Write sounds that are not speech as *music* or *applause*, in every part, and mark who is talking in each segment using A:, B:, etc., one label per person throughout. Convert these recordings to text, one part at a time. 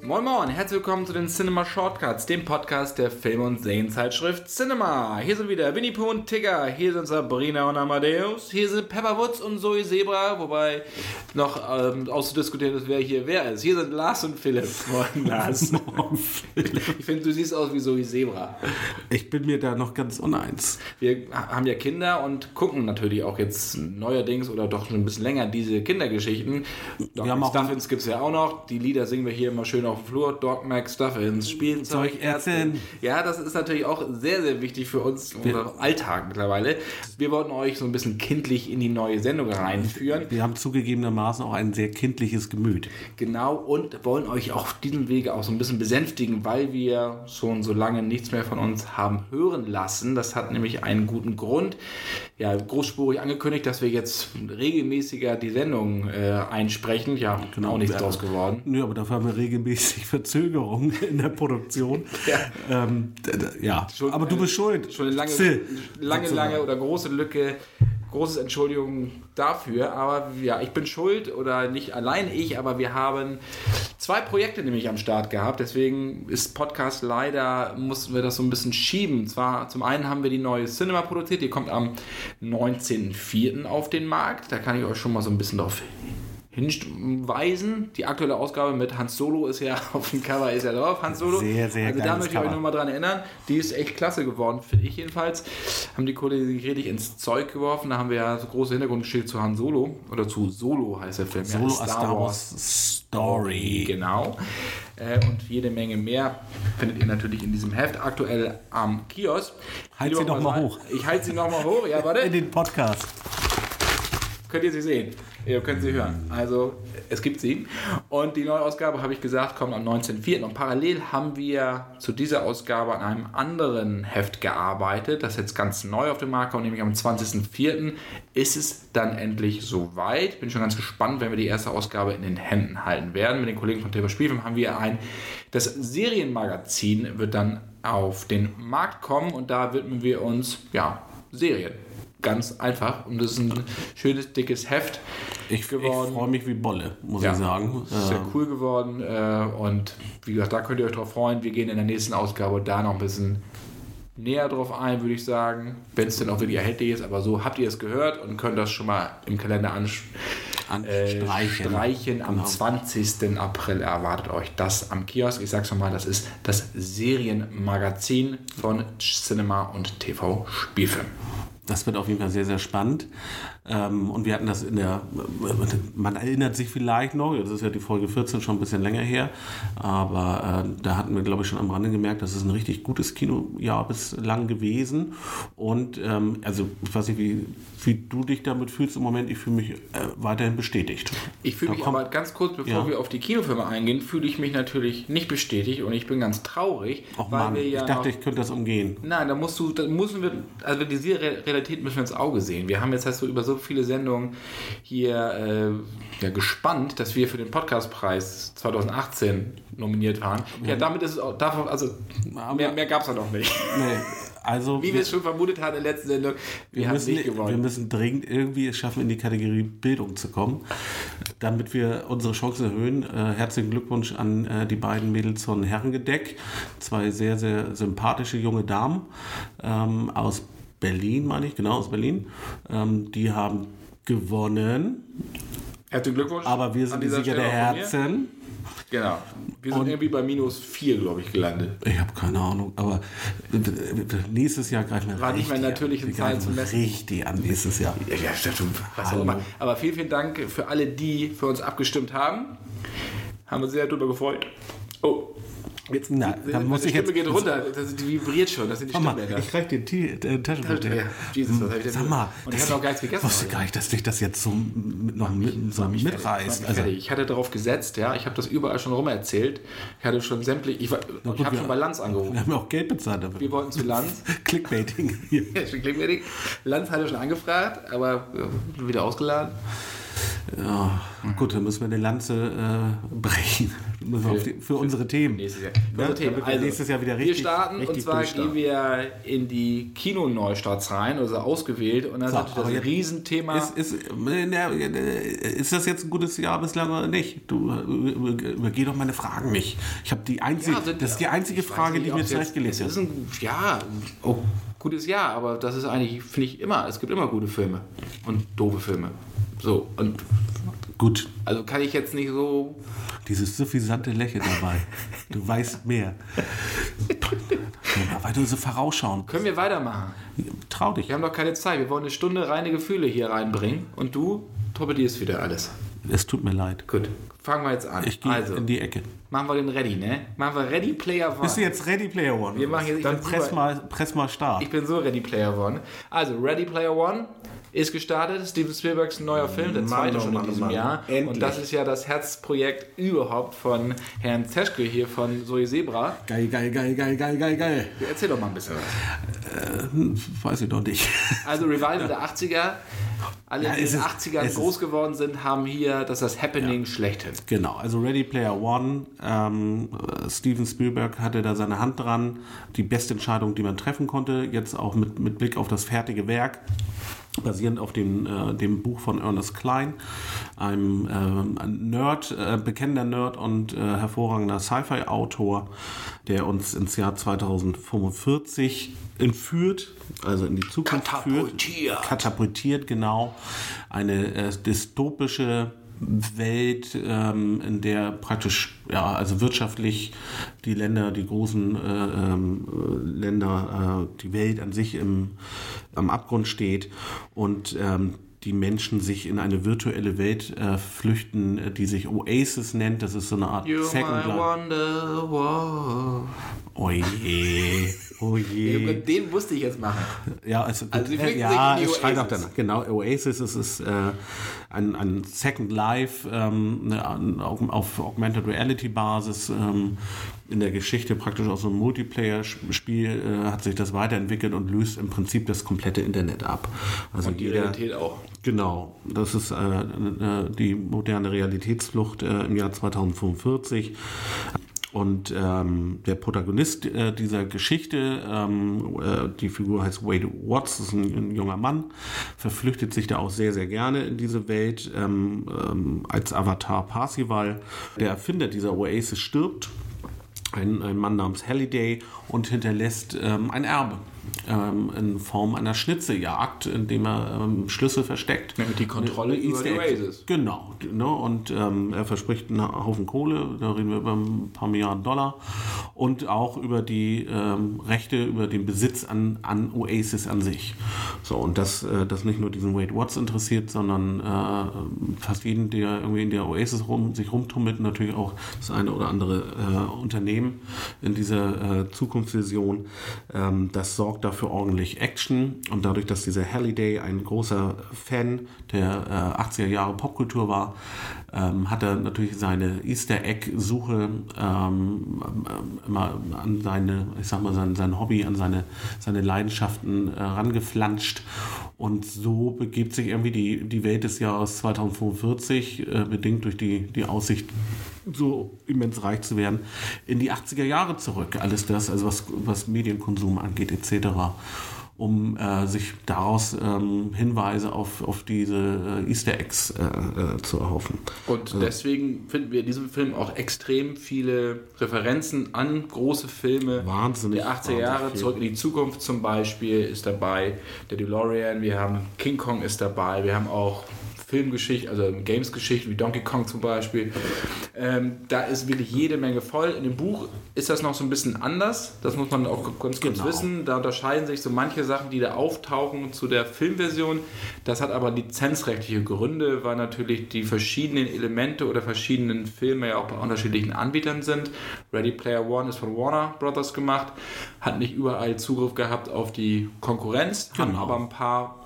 A: Moin Moin, herzlich willkommen zu den Cinema Shortcuts, dem Podcast der Film- und Serienzeitschrift Cinema. Hier sind wieder Winnie Pooh und Tigger, hier sind Sabrina und Amadeus, hier sind Pepper Woods und Zoe Zebra, wobei noch ähm, auszudiskutieren ist, wer hier wer ist. Hier sind Lars und Philipp. *laughs* Moin Lars. *laughs* ich finde, du siehst aus wie Zoe Zebra.
B: Ich bin mir da noch ganz uneins.
A: Wir haben ja Kinder und gucken natürlich auch jetzt neuerdings oder doch schon ein bisschen länger diese Kindergeschichten. Dog
B: Wir haben auch-
A: Stuffins gibt es ja auch noch. Die Lieder singen wir hier immer schön auf dem Flur. Dog Mac Stuffins, Spielzeugärztin. Ja, das ist natürlich auch sehr, sehr wichtig für uns, unser Alltag mittlerweile. Wir wollten euch so ein bisschen kindlich in die neue Sendung reinführen.
B: Wir haben zugegebenermaßen auch ein sehr kindliches Gemüt.
A: Genau, und wollen euch auf diesem Wege auch so ein bisschen besänftigen, weil wir schon so lange nichts mehr von uns haben hören lassen. Das hat nämlich einen guten Grund. Ja, großspurig angekündigt, dass wir jetzt regelmäßiger die Sendung äh, einsprechen. Ja, genau, auch nichts
B: Ja.
A: draus geworden.
B: Nö, aber dafür haben wir regelmäßig *laughs* Verzögerungen in der Produktion.
A: Ja.
B: Ähm, ja.
A: Schon
B: aber du
A: eine-
B: bist schuld.
A: Schon eine lange,
B: Still.
A: lange, lange oder große Lücke. Großes Entschuldigung dafür, aber ja, ich bin schuld oder nicht allein ich, aber wir haben zwei Projekte nämlich am Start gehabt. Deswegen ist Podcast leider, mussten wir das so ein bisschen schieben. Zwar zum einen haben wir die neue Cinema produziert, die kommt am 19.04. auf den Markt. Da kann ich euch schon mal so ein bisschen drauf hinweisen. Die aktuelle Ausgabe mit Hans Solo ist ja *laughs* auf dem Cover ist ja drauf. Hans Solo.
B: Sehr, sehr
A: Also da möchte ich euch
B: Cover.
A: nur mal dran erinnern. Die ist echt klasse geworden, finde ich jedenfalls. Haben die Kollegen richtig ins Zeug geworfen. Da haben wir ja so große Hintergrundgeschichte zu Han Solo. Oder zu Solo heißt der Film.
B: Solo
A: ja,
B: a Star Wars Story.
A: Genau. Äh, und jede Menge mehr findet ihr natürlich in diesem Heft aktuell am Kiosk.
B: Halt sie doch mal
A: sagen-
B: hoch.
A: Ich halte sie noch mal hoch. Ja, warte *laughs*
B: In den Podcast.
A: Könnt ihr sie sehen. Ihr könnt sie hören. Also es gibt sie. Und die neue Ausgabe, habe ich gesagt, kommt am 19.04. Und parallel haben wir zu dieser Ausgabe an einem anderen Heft gearbeitet, das jetzt ganz neu auf dem Markt kommt, nämlich am 20.04. ist es dann endlich soweit. Bin schon ganz gespannt, wenn wir die erste Ausgabe in den Händen halten werden. Mit den Kollegen von Thema Spielfilm haben wir ein, das Serienmagazin wird dann auf den Markt kommen und da widmen wir uns, ja, Serien. Ganz einfach. Und das ist ein schönes, dickes Heft
B: Ich, ich
A: geworden.
B: freue mich wie Bolle, muss
A: Ja.
B: ich sagen.
A: Sehr
B: Äh,
A: cool geworden. Äh, und wie gesagt, da könnt ihr euch drauf freuen. Wir gehen in der nächsten Ausgabe da noch ein bisschen näher drauf ein, würde ich sagen. Wenn es denn auch wirklich erhältlich ist. Aber so habt ihr es gehört und könnt das schon mal im Kalender ans äh,
B: Anstreichen.
A: streichen. Am
B: Genau.
A: 20. April erwartet euch das am Kiosk. Ich sag's nochmal, das ist das Serienmagazin von Cinema und TV Spielfilm.
B: Das wird auf jeden Fall sehr, sehr spannend. Ähm, und wir hatten das in der, man erinnert sich vielleicht noch, das ist ja die Folge 14 schon ein bisschen länger her, aber äh, da hatten wir, glaube ich, schon am Rande gemerkt, das ist ein richtig gutes Kinojahr bislang gewesen. Und ähm, also, ich weiß nicht, wie, wie du dich damit fühlst im Moment, ich fühle mich äh, weiterhin bestätigt.
A: Ich fühle mich aber ganz kurz, bevor
B: Ja.
A: wir auf die Kinofilme eingehen, fühle ich mich natürlich nicht bestätigt und ich bin ganz traurig,
B: Och
A: weil
B: Mann,
A: wir
B: ich
A: ja
B: dachte,
A: noch,
B: ich könnte das umgehen.
A: Nein, da musst du, da müssen wir, also diese Re- Realität müssen wir ins Auge sehen. Wir haben jetzt hast du über so viele Sendungen hier äh, ja, gespannt, dass wir für den Podcastpreis 2018 nominiert waren. Ja, damit ist es auch, davon, also mehr, mehr gab es da noch nicht.
B: Nee, also, *laughs*
A: Wie wir es schon vermutet hatten in der letzten Sendung, wir,
B: Wir
A: haben
B: müssen,
A: nicht gewonnen.
B: wir müssen dringend irgendwie es schaffen, in die Kategorie Bildung zu kommen, damit wir unsere Chancen erhöhen. Äh, herzlichen Glückwunsch an äh, die beiden Mädels von Herrengedeck. Zwei sehr, sehr sympathische junge Damen ähm, aus Berlin, meine ich, genau aus Berlin. Ähm, die haben gewonnen,
A: Herzlichen Glückwunsch.
B: aber wir sind die Sieger der. Herzen.
A: Genau. Wir sind
B: Und-
A: irgendwie bei minus 4, glaube ich, gelandet.
B: Ich habe keine Ahnung, aber nächstes Jahr greifen wir
A: War nicht
B: richtig
A: mehr
B: an.
A: natürlichen
B: Wir
A: Zahlen zu messen.
B: Richtig an nächstes Jahr.
A: Ja, ja, stimmt. Immer. Aber vielen, vielen Dank für alle, die für uns abgestimmt haben. Haben uns sehr darüber gefreut. Oh, Jetzt,
B: Na,
A: die,
B: dann muss
A: die
B: ich
A: Stimme
B: jetzt-
A: geht runter, das, die vibriert schon, das sind die Stimmbänder.
B: ich reich dir die äh, Taschentuch.
A: Ja, Jesus, was hab ich denn
B: Sag mal,
A: Und ich habe noch gar nichts gegessen.
B: Ich wusste gar nicht, dass dich das jetzt so mit, noch mit, so mitreißt. Also,
A: ich hatte darauf gesetzt, ja, ich habe das überall schon rum erzählt. Ich hatte schon sämtlich, ich, war- ich
B: gut,
A: habe schon bei Lanz angerufen.
B: wir haben ja auch Geld bezahlt dafür.
A: Wir wollten zu Lanz. *laughs*
B: Clickbaiting *laughs*
A: nicht. Lanz hatte schon angefragt, aber äh, wieder ausgeladen.
B: Ja, gut, dann müssen wir eine Lanze äh, brechen. *laughs* Wir auf die, für unsere Themen.
A: Nächstes Jahr.
B: Ja,
A: Unser Thema.
B: damit wir nächstes Jahr wieder
A: wir
B: richtig-
A: starten
B: richtig
A: und zwar gehen wir in die Kinoneustarts rein, also ausgewählt und dann
B: So,
A: ist das
B: jetzt-
A: Riesenthema.
B: Ist, ist, äh, äh, ist das jetzt ein gutes Jahr bislang oder nicht? Du äh, über- übergeh doch meine Fragen nicht. Ich habe die einzige,
A: Ja, sind-
B: das ist die einzige Frage,
A: nicht,
B: die mir zurechtgelegt
A: ist ein, ja, oh, gutes Jahr, aber das ist eigentlich, finde ich, immer, es gibt immer gute Filme und doofe Filme. So, und
B: Gut,
A: also kann ich jetzt nicht so.
B: dieses suffisante Lächeln dabei. *laughs* Du weißt mehr. Weil du so vorausschauen.
A: Können wir weitermachen?
B: Trau dich.
A: Wir haben doch keine Zeit. Wir wollen eine Stunde reine Gefühle hier reinbringen und du torpedierst wieder alles.
B: Es tut mir leid.
A: Gut, fangen wir jetzt an.
B: Ich gehe
A: also,
B: in die Ecke.
A: machen wir den Ready, ne? Machen wir Ready Player One.
B: Bist du jetzt Ready Player One?
A: Wir machen jetzt-
B: Dann press
A: super-
B: mal, press mal Start.
A: Ich bin so Ready Player One. Also, Ready Player One ist gestartet. Steven Spielbergs neuer Film, der zweite
B: oh
A: schon
B: Mann,
A: in
B: oh
A: diesem
B: Mann.
A: Jahr.
B: Endlich.
A: Und das ist ja das Herzprojekt überhaupt von Herrn Zeschke hier von Zoe Zebra.
B: Geil, geil, geil, geil, geil, geil, geil.
A: Erzähl doch mal ein bisschen was.
B: Hm, Weiß ich doch nicht.
A: Also Revival der 80er. Alle,
B: Ja,
A: die in den
B: ist-
A: 80ern
B: es ist-
A: groß geworden sind, haben hier das, ist das Happening schlechthin.
B: Genau, also Ready Player One. Ähm, äh, Steven Spielberg hatte da seine Hand dran. Die beste Entscheidung, die man treffen konnte. Jetzt auch mit, mit Blick auf das fertige Werk. Basierend auf dem, äh, dem Buch von Ernest Klein, einem ein Nerd, äh, bekennender Nerd und äh, hervorragender Sci-Fi-Autor, der uns ins Jahr 2045 entführt, also in die Zukunft führt.
A: Katapultiert.
B: Katapultiert, genau. Eine äh, dystopische Welt, ähm, in der praktisch, ja, also wirtschaftlich die Länder, die großen äh, äh, Länder, äh, die Welt an sich im, am Abgrund steht. Und ähm, die Menschen sich in eine virtuelle Welt äh, flüchten, äh, die sich Oasis nennt. Das ist so eine Art
A: You
B: Second
A: my
B: Life. Oh je, oh je.
A: Den musste ich jetzt machen.
B: Ja, also,
A: Also sie
B: äh, ja,
A: sich in die
B: es schreit auch danach. Genau, Oasis es ist äh, ein, ein Second Life ähm, ne, auf, auf Augmented Reality Basis. Ähm, in der Geschichte praktisch aus so einem Multiplayer-Spiel äh, hat sich das weiterentwickelt und löst im Prinzip das komplette Internet ab. Also
A: Und die
B: jeder,
A: Realität auch.
B: Genau, das ist äh, äh, die moderne Realitätsflucht äh, im Jahr 2045. Und ähm, der Protagonist äh, dieser Geschichte, ähm, äh, die Figur heißt Wade Watts, ist ein, ein junger Mann, verflüchtet sich da auch sehr, sehr gerne in diese Welt ähm, ähm, als Avatar Parsival. Der Erfinder dieser Oasis stirbt, ein, ein Mann namens Halliday, und hinterlässt ähm, ein Erbe ähm, in Form einer Schnitzejagd, in dem er ähm, Schlüssel versteckt.
A: Nämlich die Kontrolle
B: Eine
A: über die. Oasis.
B: Genau. Ne? Und ähm, er verspricht einen Haufen Kohle, da reden wir über ein paar Milliarden Dollar, und auch über die ähm, Rechte, über den Besitz an, an Oasis an sich. So, und das, äh, das nicht nur diesen Wade Watts interessiert, sondern äh, fast jeden, der irgendwie in der Oasis rum, sich rumtummelt, natürlich auch das eine oder andere äh, Unternehmen in dieser äh, Zukunftsvision. Ähm, das sorgt dafür ordentlich Action und dadurch, dass dieser Halliday ein großer Fan der äh, 80er Jahre Popkultur war, ähm, hat er natürlich seine Easter Egg-Suche ähm, immer an seine, ich sag mal, sein, sein Hobby, an seine, seine Leidenschaften äh, rangeflanscht. Und so begibt sich irgendwie die, die Welt des Jahres 2045, äh, bedingt durch die, die Aussicht, so immens reich zu werden, in die 80er Jahre zurück. Alles das, also was, was Medienkonsum angeht, etc um äh, sich daraus ähm, Hinweise auf, auf diese äh, Easter Eggs äh, äh, zu erhoffen.
A: Und deswegen finden wir in diesem Film auch extrem viele Referenzen an große Filme
B: Wahnsinnig,
A: der 80er
B: wahnsinnig
A: Jahre. Zurück in die Zukunft zum Beispiel ist dabei. Der DeLorean, wir haben King Kong ist dabei. Wir haben auch Filmgeschichte, also Games-Geschichte wie Donkey Kong zum Beispiel. Ähm, da ist wirklich jede Menge voll. In dem Buch ist das noch so ein bisschen anders. Das muss man auch ganz kurz
B: Genau.
A: wissen. Da unterscheiden sich so manche Sachen, die da auftauchen zu der Filmversion. Das hat aber lizenzrechtliche Gründe, weil natürlich die verschiedenen Elemente oder verschiedenen Filme ja auch bei unterschiedlichen Anbietern sind. Ready Player One ist von Warner Brothers gemacht, hat nicht überall Zugriff gehabt auf die Konkurrenz, haben
B: Genau.
A: aber ein paar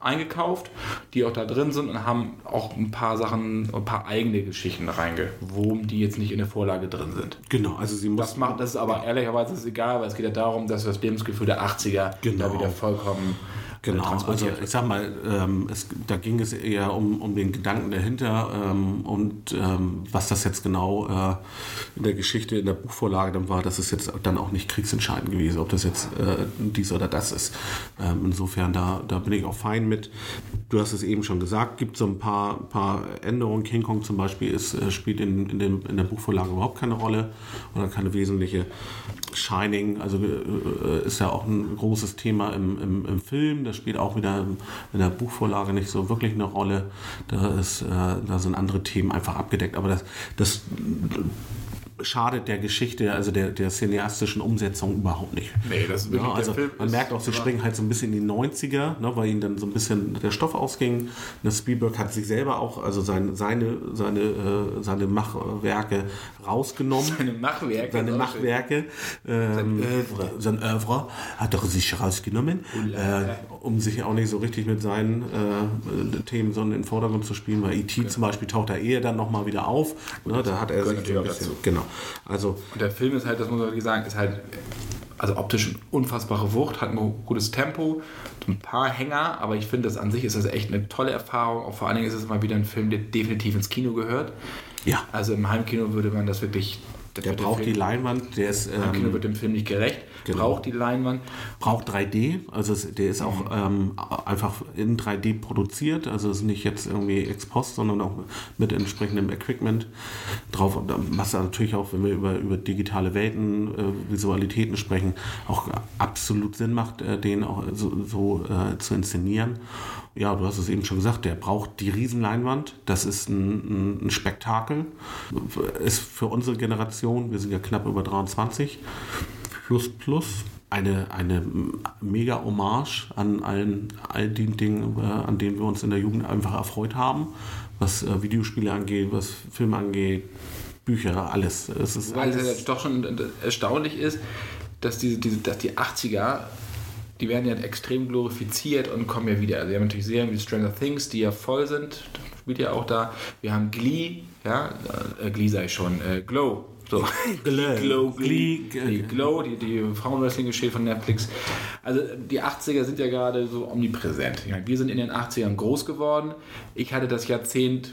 A: eingekauft, die auch da drin sind und haben auch ein paar Sachen, ein paar eigene Geschichten reingewoben, die jetzt nicht in der Vorlage drin sind.
B: Genau, also sie muss
A: Das macht, das ist aber ehrlicherweise ist egal, weil es geht ja darum, dass das Lebensgefühl der 80er
B: Genau.
A: da wieder vollkommen
B: Genau, also
A: transportiert
B: ich sag mal, ähm, es, da ging es eher um, um den Gedanken dahinter ähm, und ähm, was das jetzt genau äh, in der Geschichte, in der Buchvorlage dann war, das ist jetzt dann auch nicht kriegsentscheidend gewesen, ob das jetzt äh, dies oder das ist. Ähm, insofern, da, da bin ich auch fein mit. Du hast es eben schon gesagt, gibt so ein paar, paar Änderungen. King Kong zum Beispiel ist, äh, spielt in, in, dem, in der Buchvorlage überhaupt keine Rolle oder keine wesentliche. Shining, also äh, ist ja auch ein großes Thema im, im, im Film. Das spielt auch wieder in der Buchvorlage nicht so wirklich eine Rolle. Da, ist, äh, da sind andere Themen einfach abgedeckt. Aber das, das schadet der Geschichte, also der, der cineastischen Umsetzung überhaupt nicht.
A: Nee, das ist wirklich-
B: ja, also man
A: ist-
B: merkt auch, sie springen halt so ein bisschen in die 90er, ne, weil ihnen dann so ein bisschen der Stoff ausging. Das Spielberg hat sich selber auch, also sein, seine, seine, äh, seine Machwerke rausgenommen.
A: Seine Machwerke.
B: Seine
A: also-
B: Machwerke, ähm,
A: Oeuvre.
B: sein Oeuvre hat er sich rausgenommen, äh, um sich auch nicht so richtig mit seinen äh, Themen so in den Vordergrund zu spielen, weil E.T. zum Beispiel taucht da eher dann nochmal wieder auf. Ne, da hat er sich so ein bisschen,
A: dazu.
B: genau. Also
A: Und der Film ist halt, das muss man wirklich sagen, ist halt also optisch eine unfassbare Wucht, hat ein gutes Tempo, ein paar Hänger, aber ich finde, das an sich ist das echt eine tolle Erfahrung. Auch vor allen Dingen ist es mal wieder ein Film, der definitiv ins Kino gehört.
B: ja,
A: Also im Heimkino würde man das wirklich.
B: der braucht
A: dem
B: die
A: Film,
B: Leinwand, der ist
A: Im Kino
B: ähm,
A: wird dem Film nicht gerecht,
B: Genau.
A: braucht die Leinwand.
B: braucht 3D, also es, der ist auch ähm, einfach in 3D produziert, also es ist nicht jetzt irgendwie ex post, sondern auch mit entsprechendem Equipment drauf, ähm, was natürlich auch, wenn wir über, über digitale Welten, äh, Visualitäten sprechen, auch absolut Sinn macht, äh, den auch so, so äh, zu inszenieren. Ja, du hast es eben schon gesagt, der braucht die Riesenleinwand, das ist ein, ein, ein Spektakel, ist für unsere Generation, wir sind ja knapp über 23, plus plus eine, eine mega Hommage an allen, all den Dingen, äh, an denen wir uns in der Jugend einfach erfreut haben, was äh, Videospiele angeht, was Filme angeht, Bücher, alles. Es ist
A: Weil es
B: alles
A: ja doch schon erstaunlich ist, dass, diese, diese, dass die 80er, die werden ja extrem glorifiziert und kommen ja wieder. Also wir haben natürlich Serien wie Stranger Things, die ja voll sind, spielt ja auch da. Wir haben Glee, ja, äh, Glee sei schon, äh, Glow. So.
B: Glow.
A: Glow, Glee,
B: Glee,
A: die Glow, die, die Frauenwrestling-Geschichte von Netflix. Also die 80er sind ja gerade so omnipräsent. Ich meine, wir sind in den 80ern groß geworden. Ich hatte das Jahrzehnt,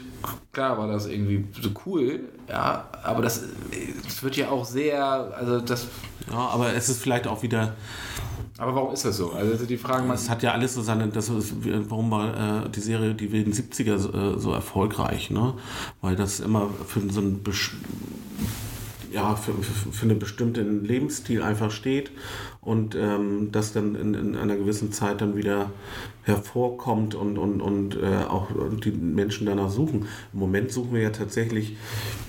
A: klar war das irgendwie so cool, ja, aber das, es wird ja auch sehr, also das,
B: ja, aber es ist vielleicht auch wieder,
A: aber warum ist das so? Also das die Fragen,
B: es hat ja alles so seine, das ist, warum war äh, die Serie Die wilden 70er so, äh, so erfolgreich, ne? Weil das immer für so ein besch- ja, für, für, für einen bestimmten Lebensstil einfach steht und ähm, das dann in, in einer gewissen Zeit dann wieder hervorkommt und, und, und äh, auch die Menschen danach suchen. Im Moment suchen wir ja tatsächlich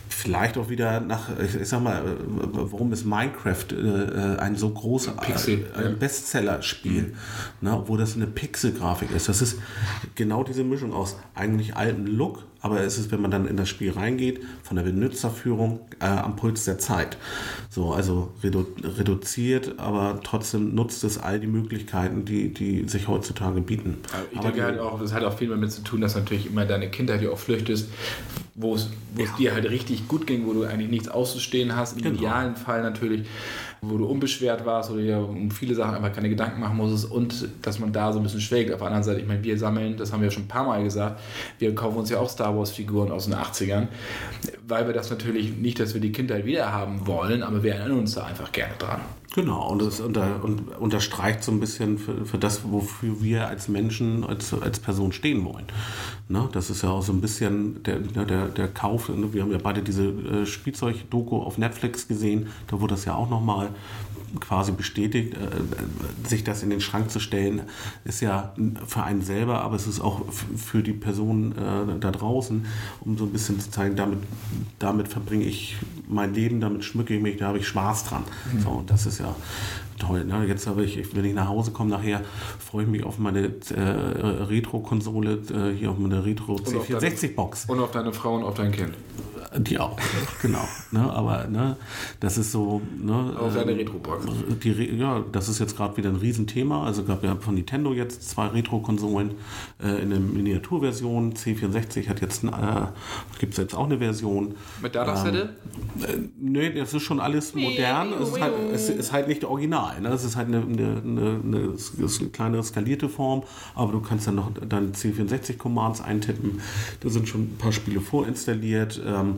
B: vielleicht auch wieder nach, ich, sag mal, äh, warum ist Minecraft äh, äh, ein so großer
A: Pixel,
B: äh, Bestseller-Spiel, ne, obwohl das eine Pixel-Grafik ist. Das ist genau diese Mischung aus eigentlich alten Look, aber es ist, wenn man dann in das Spiel reingeht, von der Benutzerführung äh, am Puls der Zeit. So, also redu reduziert, aber trotzdem nutzt es all die Möglichkeiten, die, die sich heutzutage bieten.
A: ich
B: aber
A: denke halt auch, das hat auch viel damit zu tun, dass natürlich immer deine Kindheit ja auch flüchtest, wo es, wo es dir halt richtig gut ging, wo du eigentlich nichts auszustehen hast, im
B: Genau.
A: idealen Fall natürlich, wo du unbeschwert warst oder dir um viele Sachen einfach keine Gedanken machen musstest und dass man da so ein bisschen schwelgt. Auf der anderen Seite, ich meine, wir sammeln, das haben wir ja schon ein paar Mal gesagt, wir kaufen uns ja auch Star Wars Figuren aus den 80ern, weil wir das natürlich nicht, dass wir die Kindheit wieder haben wollen, aber wir erinnern uns da einfach gerne dran.
B: Genau, und das unter, und unterstreicht so ein bisschen für, für das, wofür wir als Menschen, als, als Person stehen wollen. Ne? Das ist ja auch so ein bisschen der, der, der Kauf. Ne? Wir haben ja beide diese äh, Spielzeug-Doku auf Netflix gesehen, da wurde das ja auch nochmal quasi bestätigt, äh, sich das in den Schrank zu stellen, ist ja für einen selber, aber es ist auch für die Person äh, da draußen, um so ein bisschen zu zeigen, damit, damit verbringe ich mein Leben, damit schmücke ich mich, da habe ich Spaß dran. Mhm. So, und das ist ja toll. Ne? Jetzt habe ich, wenn ich nach Hause komme nachher, freue ich mich auf meine äh, Retro-Konsole, äh, hier auf meine Retro C64-Box.
A: Und auf deine Frau und auf dein Kind.
B: Die auch, genau. Ne, aber ne, das ist so. Ne,
A: Auf seine ähm, Retro-Box.
B: Ja, das ist jetzt gerade wieder ein Riesenthema. Also gab ja von Nintendo jetzt zwei Retro-Konsolen äh, in der Miniaturversion. C64 hat jetzt, äh, gibt es jetzt auch eine Version.
A: Mit Datasette?
B: Ähm, äh, nee, das ist schon alles modern. es, ist halt, es ist halt nicht original. Ne? Es ist halt eine, eine, eine, eine kleine skalierte Form, aber du kannst dann noch deine C64-Commands eintippen. Da sind schon ein paar Spiele vorinstalliert. Ähm,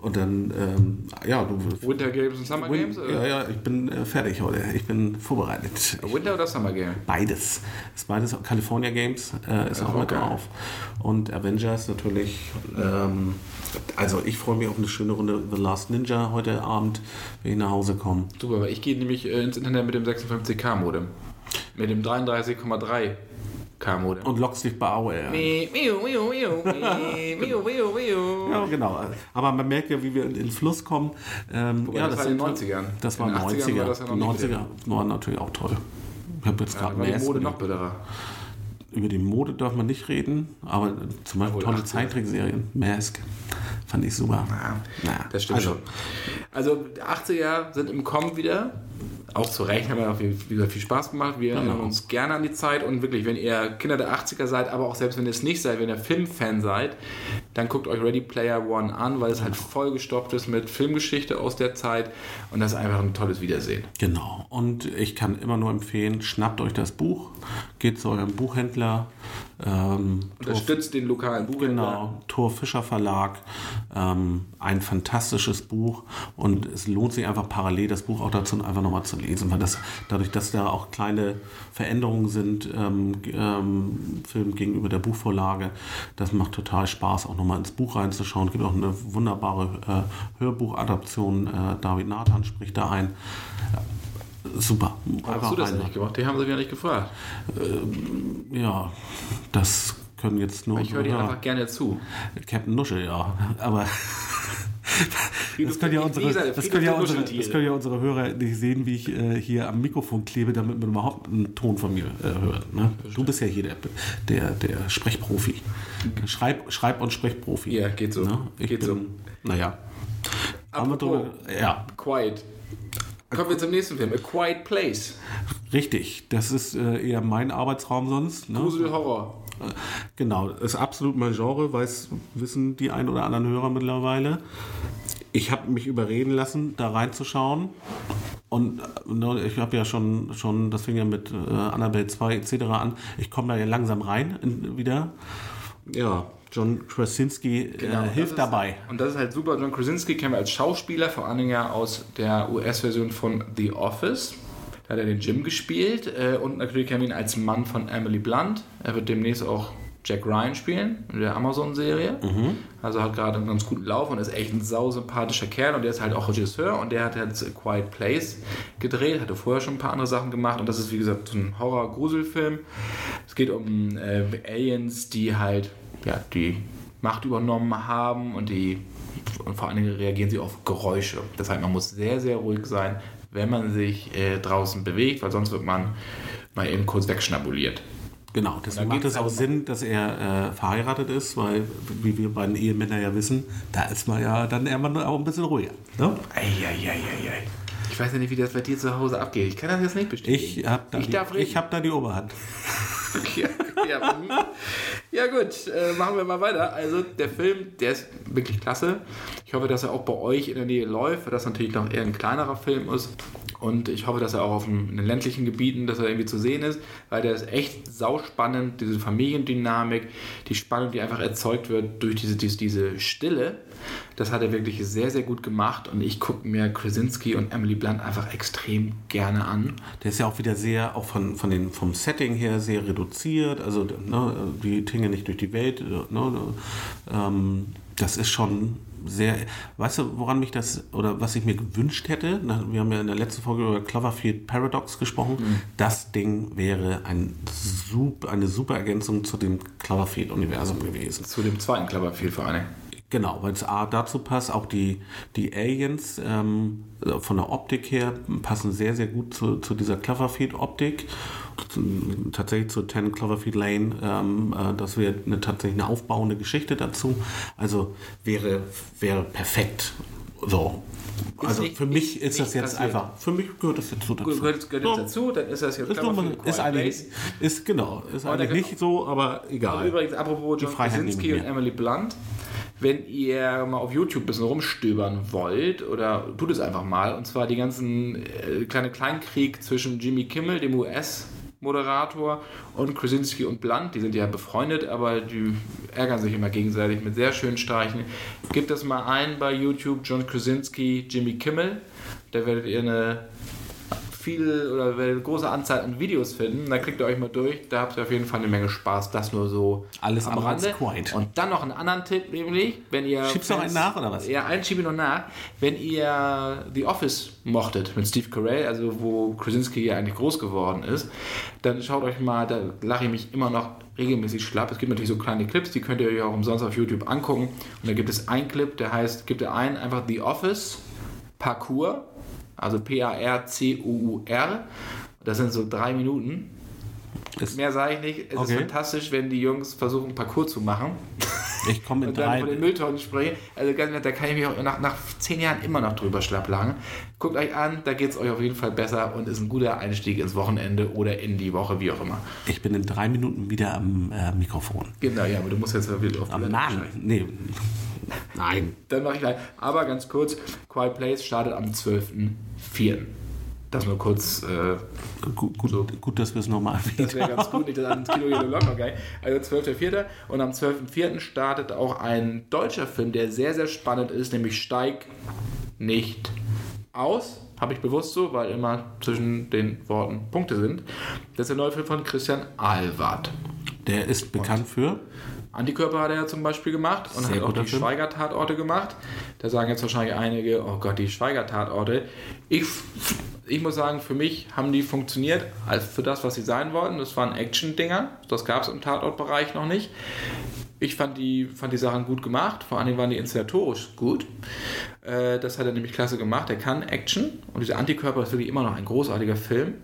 B: und dann, ähm, ja, du.
A: Winter Games und Summer Games?
B: Oder? Ja, ja, ich bin äh, fertig heute. Ich bin vorbereitet.
A: Winter oder Summer Game?
B: Beides. ist beides. California Games äh, ist auch mit drauf. Und Avengers natürlich. Ähm, also ich freue mich auf eine schöne Runde The Last Ninja heute Abend, wenn ich nach Hause komme.
A: Super, aber ich gehe nämlich äh, ins Internet mit dem 56K-Modem. Mit dem 33,3 K-Modem.
B: Und lockst dich bei AOL ja, genau. Aber man merkt ja, wie wir in den Fluss kommen.
A: Ähm, ja, das, das war in den 90ern.
B: Das war in den 90er. War das ja die 90er waren natürlich auch toll. Ich habe jetzt ja, gerade
A: mehr. Die Mode noch bitterer.
B: Über die Mode darf man nicht reden, aber zum Beispiel tolle Zeittrickserien. Mask. Fand ich super.
A: Ja, naja. Das stimmt also. schon. Also 80er sind im Kommen wieder auch zu Recht haben wir auch viel, wieder viel Spaß gemacht. Wir genau. erinnern uns gerne an die Zeit und wirklich, wenn ihr Kinder der 80er seid, aber auch selbst wenn ihr es nicht seid, wenn ihr Filmfan seid, dann guckt euch Ready Player One an, weil es halt vollgestopft ist mit Filmgeschichte aus der Zeit und das ist einfach ein tolles Wiedersehen.
B: Genau. Und ich kann immer nur empfehlen, schnappt euch das Buch, geht zu eurem Buchhändler.
A: Ähm, Unterstützt Tor, den lokalen Buchhändler.
B: Genau, Thor Fischer Verlag. Ähm, ein fantastisches Buch und es lohnt sich einfach parallel das Buch auch dazu einfach nochmal zu lesen, weil das dadurch, dass da auch kleine Veränderungen sind, ähm, ähm, Film gegenüber der Buchvorlage, das macht total Spaß, auch nochmal ins Buch reinzuschauen. Es gibt auch eine wunderbare äh, Hörbuchadaption. Äh, David Nathan spricht da ein. Ja super.
A: Warum hast du das nicht gemacht? Die haben sie ja nicht gefragt.
B: Ähm, ja, das können jetzt nur.
A: Ich höre dir einfach gerne zu.
B: Captain Nuschel, ja. Aber. Das können, ja unsere, das, können ja unsere, das können ja unsere Hörer nicht sehen, wie ich äh, hier am Mikrofon klebe, damit man überhaupt einen Ton von mir äh, hört. Ne? Du bist ja hier der, der, der Sprechprofi. Schreib, Schreib- und Sprechprofi.
A: Ja, geht so.
B: Ne? Geht bin, so. Naja.
A: Apropos, ja. Quiet. Kommen wir zum nächsten Film, A Quiet Place.
B: Richtig, das ist äh, eher mein Arbeitsraum sonst.
A: Ne? Grusel Horror.
B: Genau, ist absolut mein Genre, weiß, wissen die ein oder anderen Hörer mittlerweile. Ich habe mich überreden lassen, da reinzuschauen. Und ne, ich habe ja schon, schon, das fing ja mit äh, Annabelle 2 etc. an. Ich komme da ja langsam rein in, wieder. Ja, John Krasinski äh, genau, hilft
A: ist,
B: dabei.
A: Und das ist halt super. John Krasinski kennen wir als Schauspieler, vor allen Dingen ja aus der US-Version von The Office. Da hat er den Jim gespielt äh, und natürlich kennen wir ihn als Mann von Emily Blunt. Er wird demnächst auch Jack Ryan spielen in der Amazon-Serie. Mhm. Also hat gerade einen ganz guten Lauf und ist echt ein sausympathischer Kerl und der ist halt auch Regisseur und der hat jetzt A Quiet Place gedreht, hatte vorher schon ein paar andere Sachen gemacht und das ist wie gesagt so ein Horror-Gruselfilm. Es geht um äh, Aliens, die halt ja, die Macht übernommen haben und die und vor allen Dingen reagieren sie auf Geräusche. Das heißt, man muss sehr, sehr ruhig sein, wenn man sich äh, draußen bewegt, weil sonst wird man mal eben kurz wegschnabuliert.
B: Genau, deswegen macht es auch Sinn, dass er äh, verheiratet ist, weil, wie wir beiden Ehemänner ja wissen, da ist man ja dann irgendwann auch ein bisschen ruhiger. Ne?
A: Eieieiei. Ich weiß ja nicht, wie das bei dir zu Hause abgeht. Ich kann das jetzt nicht bestätigen.
B: Ich habe da, hab da die Oberhand. *laughs*
A: ja, ja, ja, gut, äh, machen wir mal weiter. Also der Film, der ist wirklich klasse. Ich hoffe, dass er auch bei euch in der Nähe läuft, weil das natürlich noch eher ein kleinerer Film ist. Und ich hoffe, dass er auch auf dem, in den ländlichen Gebieten, dass er irgendwie zu sehen ist, weil der ist echt sauspannend, diese Familiendynamik, die Spannung, die einfach erzeugt wird durch diese, diese, diese Stille. Das hat er wirklich sehr, sehr gut gemacht und ich gucke mir Krasinski und Emily Blunt einfach extrem gerne an.
B: Der ist ja auch wieder sehr, auch von, von den, vom Setting her sehr reduziert, also ne, die tingeln nicht durch die Welt. Ne, ähm, das ist schon sehr, weißt du, woran mich das, oder was ich mir gewünscht hätte, wir haben ja in der letzten Folge über Cloverfield Paradox gesprochen, mhm. das Ding wäre ein super, eine super Ergänzung zu dem Cloverfield-Universum gewesen.
A: Zu dem zweiten Cloverfield vor allem.
B: Genau, weil es A dazu passt, auch die, die Aliens ähm, von der Optik her passen sehr, sehr gut zu, zu dieser Cloverfield-Optik. Tatsächlich zu 10 Cloverfield Lane, ähm, äh, das wäre eine, tatsächlich eine aufbauende Geschichte dazu. Also wäre, wäre perfekt. So, also nicht, für mich ist das jetzt passiert. einfach, für mich gehört das jetzt so dazu.
A: Gehört, gehört so. dazu, dann ist das jetzt ist,
B: man, ist eigentlich, ist genau, ist eigentlich nicht so, aber egal.
A: Aber übrigens, apropos John Krasinski und Emily Blunt, wenn ihr mal auf YouTube ein bisschen rumstöbern wollt, oder tut es einfach mal, und zwar die ganzen äh, kleine Kleinkrieg zwischen Jimmy Kimmel, dem US- Moderator und Krasinski und Blunt, die sind ja befreundet, aber die ärgern sich immer gegenseitig mit sehr schönen Streichen. Gebt das mal ein bei YouTube, John Krasinski, Jimmy Kimmel. Da werdet ihr eine viel oder eine große Anzahl an Videos finden. Da klickt ihr euch mal durch. Da habt ihr auf jeden Fall eine Menge Spaß. Das nur so
B: alles am Rande.
A: Und dann noch einen anderen Tipp, nämlich, wenn ihr.
B: Schiebst du noch einen nach oder was?
A: Ja, einen schiebe ich noch nach. Wenn ihr The Office mochtet mit Steve Carell, also wo Krasinski ja eigentlich groß geworden ist, dann schaut euch mal, da lache ich mich immer noch regelmäßig schlapp. Es gibt natürlich so kleine Clips, die könnt ihr euch auch umsonst auf YouTube angucken. Und da gibt es einen Clip, der heißt, gibt ihr ein, einfach The Office Parkour also P-A-R-C-U-U-R. Das sind so drei Minuten. Das Mehr sage ich nicht. Es okay. ist fantastisch, wenn die Jungs versuchen, Parcours zu machen.
B: Ich komme in
A: Und dann drei. von den Mülltonnen sprechen. Also ganz da kann ich mich auch nach, nach zehn Jahren immer noch drüber schlapplagen. Guckt euch an, da geht es euch auf jeden Fall besser und ist ein guter Einstieg ins Wochenende oder in die Woche, wie auch immer.
B: Ich bin in drei Minuten wieder am äh, Mikrofon.
A: Genau, ja, aber du musst jetzt wieder auf
B: Am Mann, nee.
A: Nein. Dann mache ich gleich. Aber ganz kurz, Quiet Place startet am 12.04. Das nur kurz. Äh,
B: gut, gut, so. gut, dass wir es nochmal erwähnt
A: Das wäre ganz gut, nicht dass ans Kino gehen locker geil. Also 12.04. Und am 12.04. startet auch ein deutscher Film, der sehr, sehr spannend ist, nämlich Steig nicht aus. Habe ich bewusst so, weil immer zwischen den Worten Punkte sind. Das ist der neue Film von Christian Alward.
B: Der ist bekannt Und für?
A: Antikörper hat er ja zum Beispiel gemacht und Sehr hat auch die Schweiger-Tatorte gemacht. Da sagen jetzt wahrscheinlich einige, oh Gott, die Schweiger-Tatorte. Ich, ich muss sagen, für mich haben die funktioniert als für das, was sie sein wollten. Das waren Action-Dinger. Das gab es im Tatortbereich noch nicht. Ich fand die, fand die Sachen gut gemacht, vor allem waren die inszenatorisch gut. Äh, das hat er nämlich klasse gemacht. Er kann Action und dieser Antikörper ist wirklich immer noch ein großartiger Film.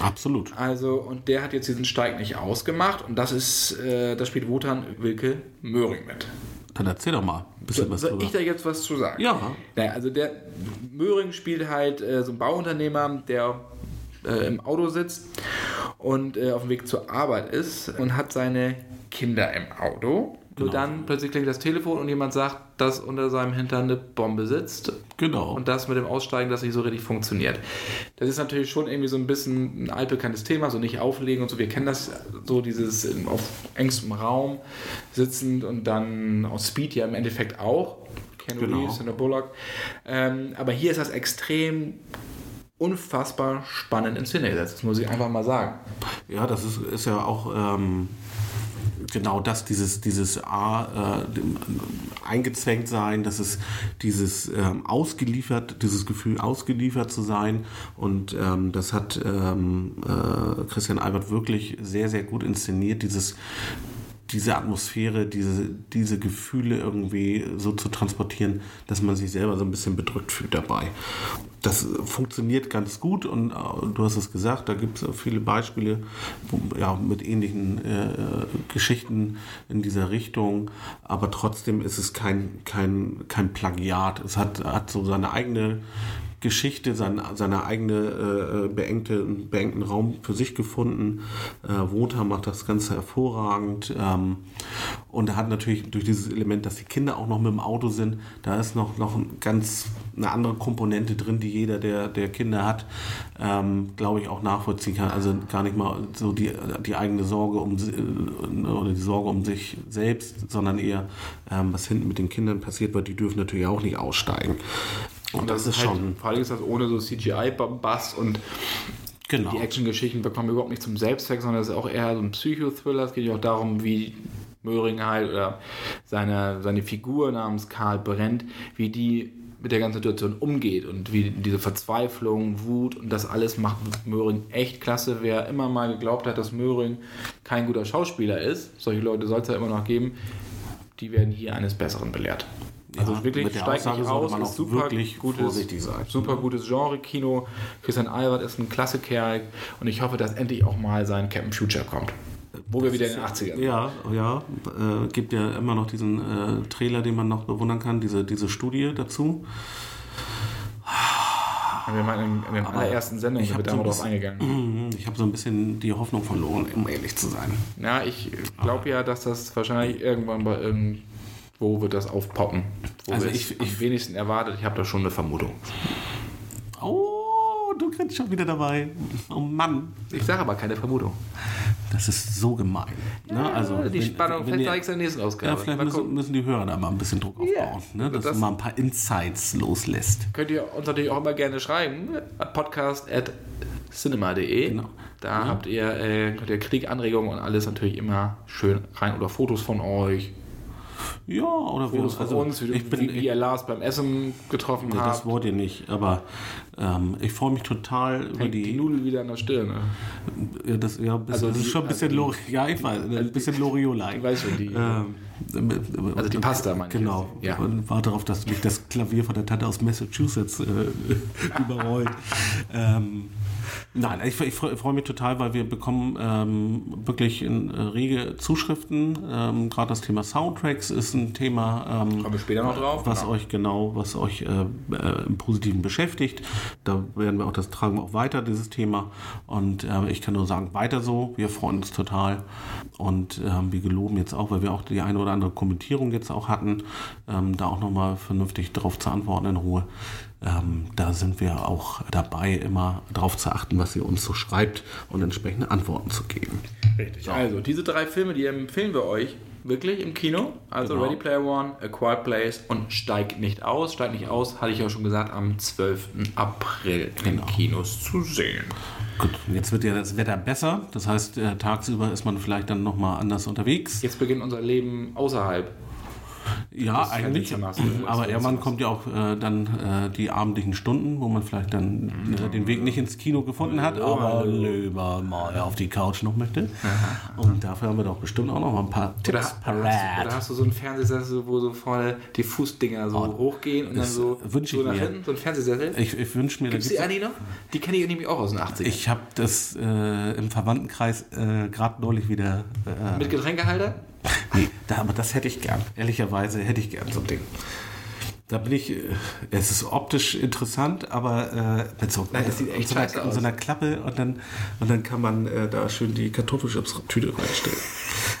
B: Absolut.
A: Also, und der hat jetzt diesen Steig nicht ausgemacht und das ist, äh, das spielt Wotan Wilke Möhring mit.
B: Dann erzähl doch mal
A: ein bisschen so, was Soll drüber. ich da jetzt was zu sagen?
B: Ja.
A: Naja, also der Möhring spielt halt äh, so ein Bauunternehmer, der äh, im Auto sitzt und äh, auf dem Weg zur Arbeit ist und hat seine Kinder im Auto nur genau. dann plötzlich klingt das Telefon und jemand sagt, dass unter seinem Hintern eine Bombe sitzt.
B: Genau.
A: Und das mit dem Aussteigen, das nicht so richtig funktioniert. Das ist natürlich schon irgendwie so ein bisschen ein altbekanntes Thema, so nicht auflegen und so. Wir kennen das so, dieses auf engstem Raum sitzend und dann aus Speed ja im Endeffekt auch. Ken genau. Reeves, Sandra Bullock. Ähm, aber hier ist das extrem unfassbar spannend inszeniert. Das muss ich einfach mal sagen.
B: Ja, das ist, ist ja auch. Ähm genau das, dieses, dieses A, äh, eingezwängt sein, dass es dieses ähm, ausgeliefert, dieses Gefühl ausgeliefert zu sein. Und ähm, das hat ähm, äh, Christian Albert wirklich sehr, sehr gut inszeniert, dieses diese Atmosphäre, diese, diese Gefühle irgendwie so zu transportieren, dass man sich selber so ein bisschen bedrückt fühlt dabei. Das funktioniert ganz gut und äh, du hast es gesagt, da gibt es viele Beispiele wo, ja, mit ähnlichen äh, Geschichten in dieser Richtung, aber trotzdem ist es kein, kein, kein Plagiat. Es hat, hat so seine eigene Geschichte, sein, seine eigene äh, beengte, beengten Raum für sich gefunden. Äh, Wota macht das Ganze hervorragend. Ähm, und er hat natürlich durch dieses Element, dass die Kinder auch noch mit dem Auto sind, da ist noch, noch ganz eine andere Komponente drin, die jeder, der, der Kinder hat, ähm, glaube ich, auch nachvollziehen kann. Also gar nicht mal so die, die eigene Sorge um äh, oder die Sorge um sich selbst, sondern eher, ähm, was hinten mit den Kindern passiert, weil die dürfen natürlich auch nicht aussteigen.
A: Und, das, das, ist halt, schon. Vor allem ist das ohne so CGI-Bass und Genau. Die Actiongeschichten bekommen überhaupt nicht zum Selbstzweck, sondern es ist auch eher so ein Psychothriller. Es geht ja auch darum, wie Möhring halt oder seine, seine Figur namens Karl Brennt, wie die mit der ganzen Situation umgeht und wie diese Verzweiflung, Wut und das alles macht Möhring echt klasse. Wer immer mal geglaubt hat, dass Möhring kein guter Schauspieler ist, solche Leute soll es ja immer noch geben, die werden hier eines Besseren belehrt. Also ja, wirklich steigt nicht aus, ist super gutes, super gutes Genre-Kino. Christian Albert ist ein klasse Kerl und ich hoffe, dass endlich auch mal sein Captain Future kommt. Wo wir wieder in den 80ern sind.
B: Ja, ja. Äh, gibt ja immer noch diesen äh, Trailer, den man noch bewundern kann, diese, diese Studie dazu.
A: Wir haben in, in den allerersten Sendungen ich da so drauf eingegangen.
B: Ich habe so ein bisschen die Hoffnung verloren, um ehrlich zu sein.
A: Ja, ich glaube ja, dass das wahrscheinlich irgendwann bei irgendwo wird das aufpoppen. Wo also ich, ich wenigstens erwartet. Ich habe da schon eine Vermutung.
B: Oh, du kriegst schon wieder dabei. Oh Mann.
A: Ich sage aber keine Vermutung.
B: Das ist so gemein.
A: Ne? Ja, also, die wenn, Spannung wenn fällt in der nächsten Ausgabe.
B: Ja, vielleicht müssen, müssen, die Hörer da mal ein bisschen Druck aufbauen, ja, ne? dass das, du mal ein paar Insights loslässt.
A: Könnt ihr uns natürlich auch immer gerne schreiben. Podcast at cinema.de. Genau. Da ja. habt ihr, äh, könnt ihr Kritik, Anregungen und alles natürlich immer schön rein oder Fotos von euch
B: ja, oder
A: Fotos wir, also, von uns, wie, ich bin, wie ihr Lars beim Essen getroffen nee, habt.
B: Das wollt ihr nicht, aber ähm, ich freue mich total
A: Hängt über die... die Nudel wieder an der Stirn. Ne?
B: Ja, das, ja, bisschen, also das ist schon ein bisschen also ja, ich weiß, ein also bisschen Loriot-like.
A: Ich weiß schon, die... Ähm, also die Pasta, meine
B: Genau. Ja. Und war darauf, dass mich das Klavier von der Tante aus Massachusetts äh, *laughs* überrollt. ähm, Nein, ich, ich freue mich total, weil wir bekommen ähm, wirklich in, äh, rege Zuschriften. Ähm, Gerade das Thema Soundtracks ist ein Thema,
A: ähm, Kommen wir später noch drauf,
B: was genau. euch genau, was euch äh, äh, im Positiven beschäftigt. Da werden wir auch das tragen wir auch weiter dieses Thema. Und äh, ich kann nur sagen, weiter so. Wir freuen uns total und ähm, wir geloben jetzt auch, weil wir auch die eine oder andere Kommentierung jetzt auch hatten, ähm, da auch nochmal vernünftig darauf zu antworten in Ruhe ähm, da sind wir auch dabei, immer darauf zu achten, was ihr uns so schreibt und entsprechende Antworten zu geben.
A: Richtig. So. Also, diese drei Filme, die empfehlen wir euch wirklich im Kino. Also genau. Ready Player One, A Quiet Place und Steigt nicht aus. Steigt nicht aus, hatte ich ja schon gesagt, am 12. April genau. in Kinos zu sehen.
B: Gut, jetzt wird ja das Wetter besser. Das heißt, äh, tagsüber ist man vielleicht dann nochmal anders unterwegs.
A: Jetzt beginnt unser Leben außerhalb
B: ja, eigentlich. Aber irgendwann kommt ja auch äh, dann äh, die abendlichen Stunden, wo man vielleicht dann äh, den Weg nicht ins Kino gefunden hat, aber lieber mal auf die Couch noch möchte. Und dafür haben wir doch bestimmt auch noch mal ein paar Tipps
A: parat. Oder hast du so einen Fernsehsessel, wo so vorne die Fußdinger so oh, hochgehen und dann so, so
B: nach
A: mir. hinten, so ein Fernsehsessel?
B: Ich, ich wünsche mir...
A: Gibt es die Annie noch? Die kenne ich nämlich auch aus den 80ern.
B: Ich habe das äh, im Verwandtenkreis äh, gerade neulich wieder...
A: Äh, Mit Getränkehalter? *laughs*
B: nee, da, aber das hätte ich gern. Ehrlicherweise hätte ich gern so ein Ding. Da bin ich, äh, es ist optisch interessant, aber äh, mit so,
A: Nein, das sieht echt
B: so, einer, aus. so einer Klappe und dann, und dann kann man äh, da schön die Kartoffelchips-Tüte reinstellen. *laughs*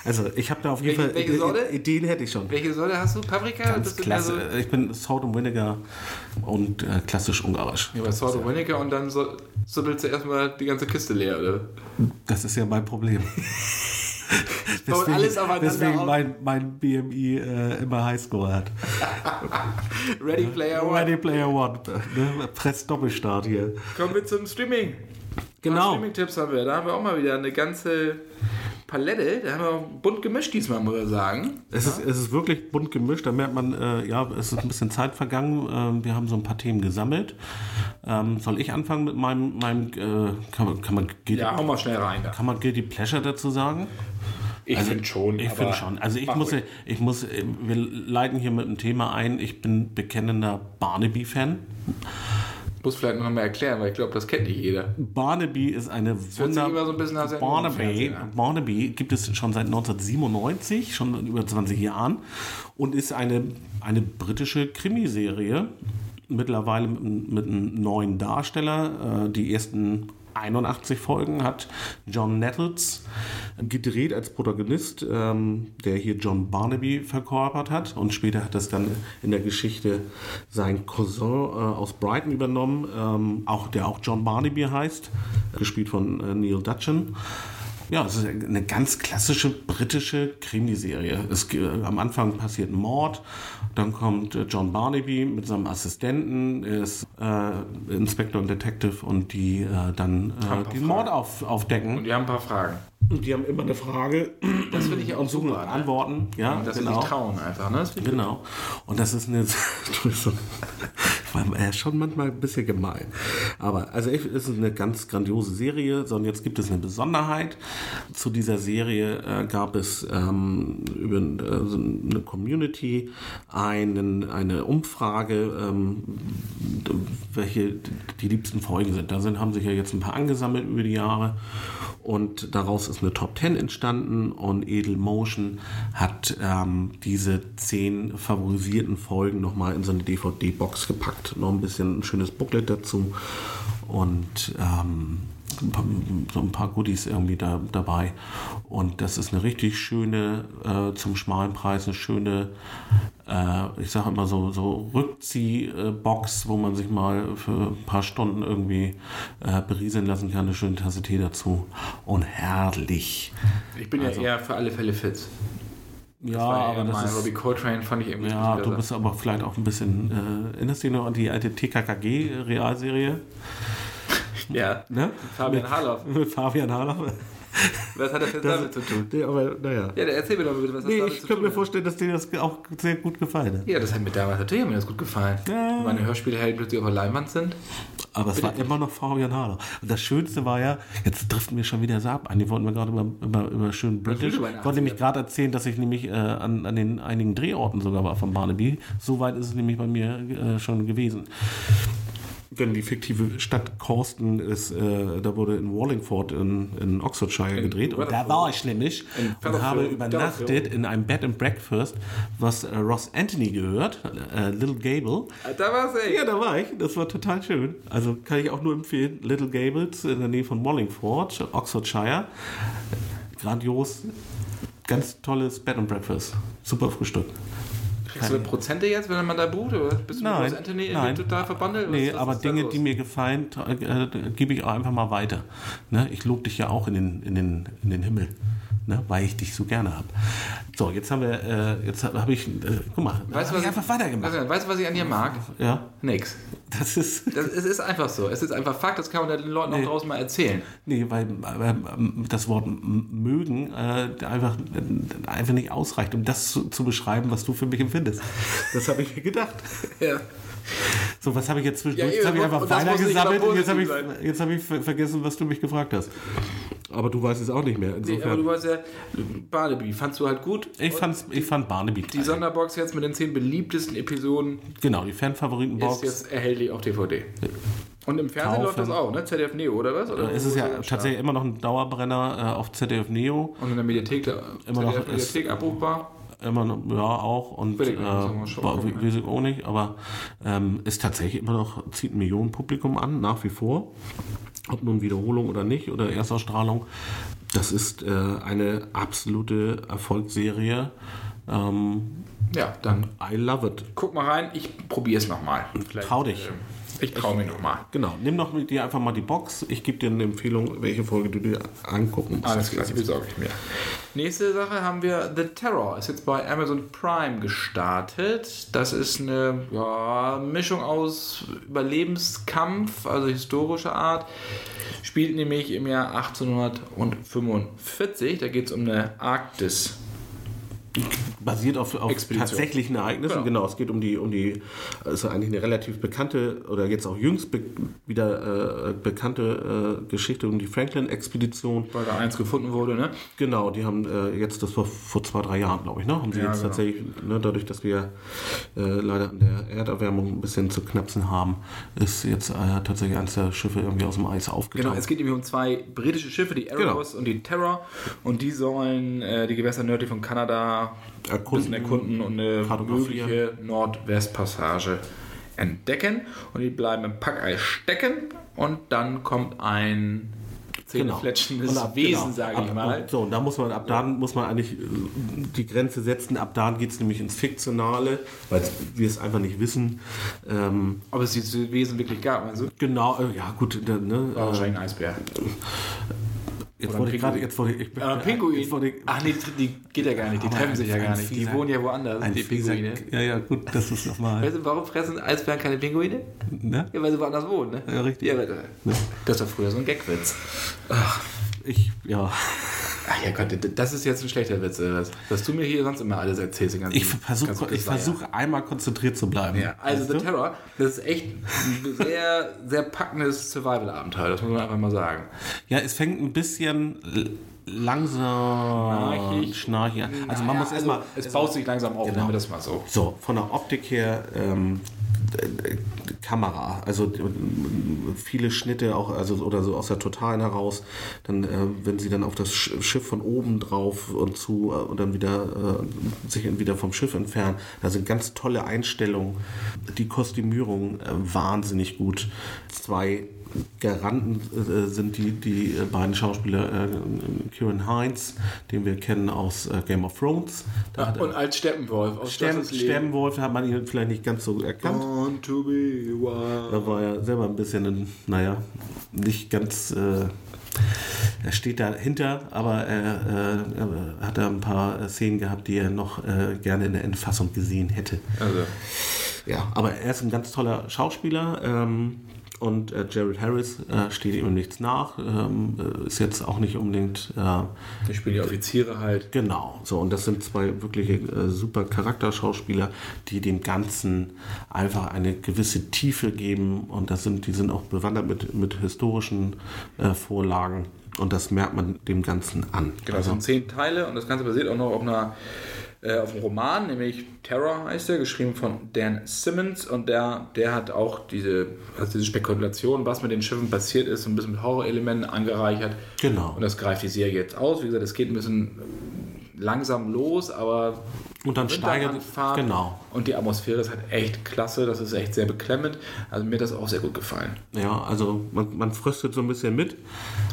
B: Also ich habe da auf jeden welche, Fall
A: welche Sorte?
B: Ideen hätte ich schon.
A: Welche Sorte hast du? Paprika?
B: Ganz klasse. So ich bin Salt und Vinegar und äh, klassisch ungarisch.
A: Ja, aber Salt und Vinegar und dann so, subbelst du erstmal die ganze Kiste leer, oder?
B: Das ist ja mein Problem. *laughs* *laughs* deswegen, alles deswegen mein, mein BMI äh, immer Highscore hat. *laughs*
A: Ready Player One.
B: Ready Player One. Ne? Press Doppelstart hier.
A: Kommen wir zum Streaming.
B: Genau.
A: Streaming-Tipps haben wir. Da haben wir auch mal wieder eine ganze Palette. Da haben wir bunt gemischt diesmal, muss ich sagen.
B: Es, ja? ist, es ist wirklich bunt gemischt. Da merkt man, äh, ja, es ist ein bisschen Zeit vergangen. Ähm, wir haben so ein paar Themen gesammelt. Ähm, soll ich anfangen mit meinem, meinem äh, kann man, kann man
A: Guilty, Ja, hau mal schnell rein. Da.
B: Kann man Guilty Pleasure dazu sagen?
A: Ich also, finde schon.
B: Ich finde schon. Also ich muss, ich muss, wir leiten hier mit einem Thema ein. Ich bin bekennender Barnaby-Fan.
A: Muss vielleicht noch mal erklären, weil ich glaube, das kennt nicht jeder.
B: Barnaby ist eine
A: wunderbare.
B: So Barnaby, Barnaby gibt es schon seit 1997, schon über 20 Jahren, und ist eine, eine britische Krimiserie mittlerweile mit, mit einem neuen Darsteller. Äh, die ersten 81 Folgen hat John Nettles gedreht als Protagonist, ähm, der hier John Barnaby verkörpert hat. Und später hat das dann in der Geschichte sein Cousin äh, aus Brighton übernommen, ähm, auch, der auch John Barnaby heißt, gespielt von äh, Neil Dutchen. Ja, es ist eine ganz klassische britische Krimiserie. Es, äh, am Anfang passiert ein Mord, dann kommt äh, John Barnaby mit seinem Assistenten, er ist äh, Inspector und Detective und die äh, dann äh, den Mord auf, aufdecken.
A: Und die haben ein paar Fragen.
B: Und die haben immer eine Frage
A: Das finde ich auch
B: und suchen
A: super. Ne?
B: Antworten. Ja,
A: Und dass sie
B: genau.
A: sich trauen einfach. Ne? Das
B: Genau. Und das ist eine. *laughs* war schon manchmal ein bisschen gemein. Aber also es ist eine ganz grandiose Serie, sondern jetzt gibt es eine Besonderheit. Zu dieser Serie äh, gab es ähm, über äh, eine Community einen, eine Umfrage, ähm, welche die liebsten Folgen sind. Da sind, haben sich ja jetzt ein paar angesammelt über die Jahre. Und daraus ist eine Top 10 entstanden und Edel Motion hat ähm, diese zehn favorisierten Folgen nochmal in so eine DVD-Box gepackt. Noch ein bisschen ein schönes Booklet dazu und ähm, ein paar- so ein paar Goodies irgendwie da, dabei. Und das ist eine richtig schöne, äh, zum schmalen Preis, eine schöne, äh, ich sage immer so, so Rückziehbox, wo man sich mal für ein paar Stunden irgendwie äh, berieseln lassen kann. Eine schöne Tasse Tee dazu. Und herrlich.
A: Ich bin ja eher für alle Fälle fit.
B: Ja, aber das ist.
A: Robbie Coltrane fand ich irgendwie
B: Ja, du bist aber vielleicht auch ein bisschen. Äh, erinnerst du dich noch an die alte TKKG-Realserie? *laughs*
A: Ja.
B: Ne?
A: Fabian Harloff.
B: Mit *laughs* Fabian Harloff. *laughs*
A: Was hat das jetzt damit zu tun?
B: Nee, aber naja.
A: Ja, erzähl mir doch bitte, was das
B: Nee,
A: damit
B: ich könnte mir vorstellen, dass dir das auch sehr gut gefallen hat.
A: Ja, das hat mir damals natürlich mir das gut gefallen.
B: Ja.
A: Meine Hörspiele halt plötzlich auf der Leinwand sind.
B: Aber es war immer noch Fabian Hader. Und das Schönste war ja, jetzt driften wir schon wieder Saab an. Die wollten wir gerade über, über, über schön British. Ich wollte nämlich gerade erzählen, dass ich nämlich äh, an, an den einigen Drehorten sogar war von Barnaby. So weit ist es nämlich bei mir äh, schon gewesen. Denn die fiktive Stadt Corsten ist, äh, da wurde in Wallingford in, in Oxfordshire gedreht. Und da war ich nämlich
A: In
B: und habe übernachtet in einem Bed and Breakfast, was äh, Ross Anthony gehört, äh, Little Gable.
A: Da war's ey.
B: Ja, da war ich. Das war total schön. Also kann ich auch nur empfehlen. Little Gables in der Nähe von Wallingford, Oxfordshire. Grandios. Ganz tolles Bed and Breakfast. Super Frühstück.
A: Kriegst du Prozente jetzt, wenn man da bucht? Oder bist du
B: Nein,
A: mit Anthony irgendwie
B: nein.
A: total verbandelt? Was-
B: Nee,
A: was
B: aber
A: ist da
B: Dinge, die mir gefallen, äh, gebe ich auch einfach mal weiter. Ne? Ich lobe dich ja auch in den, in den, in den Himmel. Ne? Weil ich dich so gerne habe. So, jetzt haben wir, äh, jetzt habe ich, äh, guck mal,
A: Weißt du,
B: hab
A: was
B: ich einfach weitergemacht.
A: Weißt du, weißt du, was ich an dir mag?
B: Ja,
A: Nix.
B: das ist, *laughs*
A: Das, es ist einfach so. Es ist einfach Fakt, das kann man den Leuten auch draußen mal erzählen.
B: Nee, weil äh, das Wort mögen äh, einfach, einfach nicht ausreicht, um das zu, zu beschreiben, was du für mich empfindest. Das habe ich mir gedacht. *laughs*
A: Ja.
B: So, was habe ich jetzt zwischendurch?
A: Ja,
B: jetzt habe ich einfach weitergesammelt
A: immer
B: und jetzt habe ich, jetzt habe ich ver- vergessen, was du mich gefragt hast. Aber du weißt es auch nicht mehr.
A: Nee,
B: Insofern.
A: aber du weißt ja, Barnaby, fandst du halt gut?
B: ich, fand's, ich fand Barnaby
A: Die. Sonderbox jetzt mit den zehn beliebtesten Episoden
B: Genau, die
A: ist
B: Fanfavoritenbox.
A: jetzt erhältlich auf DVD. Und im Fernsehen läuft das
B: Kaufen.
A: auch, ne? ZDF Neo oder was? Oder
B: Äh, Es ist ja tatsächlich immer noch ein Dauerbrenner äh, auf ZDF Neo.
A: Und in der Mediathek, der
B: Immer noch
A: ZDF Mediathek abrufbar.
B: Immer noch, ja, auch. Und
A: Will
B: äh,
A: wir
B: auch nicht, aber ähm, ist tatsächlich immer noch, zieht ein Millionenpublikum an, nach wie vor. Ob nun Wiederholung oder nicht, oder Erstausstrahlung. Das ist äh, eine absolute Erfolgsserie. Ähm,
A: Ja, dann
B: I love it.
A: guck mal rein, ich probier's nochmal.
B: Trau dich.
A: Ich trau mich nochmal.
B: Genau, nimm doch mit dir einfach mal die Box. Ich gebe dir eine Empfehlung, welche Folge du dir angucken musst.
A: Alles klar, die besorge ich mir. Nächste Sache haben wir The Terror. Ist jetzt bei Amazon Prime gestartet. Das ist eine ja, Mischung aus Überlebenskampf, also historischer Art. Spielt nämlich im Jahr 1845. Da geht es um eine Arktis.
B: Basiert auf, auf tatsächlichen Ereignissen.
A: Genau.
B: Genau. es geht um die, um die, ist eigentlich eine relativ bekannte oder jetzt auch jüngst be, wieder äh, bekannte äh, Geschichte um die Franklin-Expedition.
A: Weil da eins gefunden wurde, ne?
B: Genau, die haben äh, jetzt, das war vor zwei, drei Jahren, glaube ich, ne? Haben sie
A: Ja,
B: jetzt
A: genau.
B: tatsächlich, ne, dadurch, dass wir äh, leider an der Erderwärmung ein bisschen zu knapsen haben, ist jetzt äh, tatsächlich eines der Schiffe irgendwie aus dem Eis aufgetaucht.
A: Genau, es geht nämlich um zwei britische Schiffe, die Eros und die Terror. Und die sollen äh, die Gewässer nördlich von Kanada ein bisschen
B: Erkunden.
A: erkunden und eine mögliche Nordwestpassage entdecken und die bleiben im Packeis stecken und dann kommt ein zähnefletschendes
B: ab-
A: Wesen,
B: genau.
A: sage ich mal.
B: und So, und da muss man, ab da muss man eigentlich äh, die Grenze setzen. Ab da geht es nämlich ins Fiktionale, weil wir es einfach nicht wissen. Ähm,
A: Ob es dieses Wesen wirklich gab, meinst du?
B: genau, äh, ja gut, da, ne,
A: War
B: äh,
A: wahrscheinlich ein Eisbär.
B: Jetzt wollte gerade, jetzt wollte ich,
A: Äh, Pinguin?
B: Jetzt wollte ich,
A: Ach nee, die geht ja gar nicht, die treffen sich ja gar nicht. Die wohnen ja woanders, die
B: fieser-
A: Pinguine.
B: Ja, ja, gut, das ist nochmal.
A: Weißt du, warum fressen Eisbären keine Pinguine?
B: Ne?
A: Ja, weil sie woanders wohnen, ne?
B: Ja, richtig.
A: Ja, aber, das doch früher so ein Gagwitz.
B: Ich, ja.
A: Ach ja Gott, das ist jetzt ein schlechter Witz, oder was? Du mir hier sonst immer alles erzählst. den ganzen-
B: Ich versuche ich versuch einmal konzentriert zu bleiben.
A: Ja, also
B: Weißt
A: The
B: du?
A: Terror, das ist echt ein sehr, sehr packendes Survival-Abenteuer, das muss man einfach mal sagen.
B: Ja, es fängt ein bisschen langsam
A: Schnarchig.
B: an. Also man
A: Naja,
B: muss erstmal.
A: es baut sich langsam auf,
B: Genau.
A: nennen wir das mal so.
B: So, von der Optik her, ähm, äh, Kamera, also viele Schnitte auch, also oder so aus der Totalen heraus, dann, äh, wenn sie dann auf das Sch- Schiff von oben drauf und zu äh, und dann wieder äh, sich wieder vom Schiff entfernen, da sind ganz tolle Einstellungen, die Kostümierung äh, wahnsinnig gut. Zwei Garanten äh, sind die, die beiden Schauspieler äh, Kieran Hines, den wir kennen aus äh, Game of Thrones. Er-
A: Und als Steppenwolf aus League.
B: Sternenwolf hat man ihn vielleicht nicht ganz so erkannt.
A: Born to be wild.
B: Da war er selber ein bisschen, ein, naja, nicht ganz. Äh, er steht dahinter, aber er, äh, er hat da ein paar Szenen gehabt, die er noch äh, gerne in der Endfassung gesehen hätte.
A: Also,
B: Ja, aber er ist ein ganz toller Schauspieler. Ähm, und äh, Jared Harris äh, steht ihm nichts nach. Ähm, äh, ist jetzt auch nicht unbedingt. Äh,
A: ich spiele die Offiziere halt.
B: Genau, so und das sind zwei wirkliche äh, super Charakterschauspieler, die dem Ganzen einfach eine gewisse Tiefe geben und das sind, die sind auch bewandert mit, mit historischen äh, Vorlagen und das merkt man dem Ganzen an.
A: Genau, es sind zehn Teile und das Ganze basiert auch noch auf einer äh, auf einem Roman, nämlich Terror heißt er, geschrieben von Dan Simmons und der, der hat auch diese, also diese Spekulation, was mit den Schiffen passiert ist, so ein bisschen mit Horrorelementen angereichert.
B: Genau.
A: Und das greift die Serie jetzt aus. Wie gesagt, es geht ein bisschen langsam los, aber
B: Und dann steigert- genau.
A: Und die Atmosphäre ist halt echt klasse, das ist echt sehr beklemmend. Also mir hat das auch sehr gut gefallen.
B: Ja, also man, man fröstet so ein bisschen mit.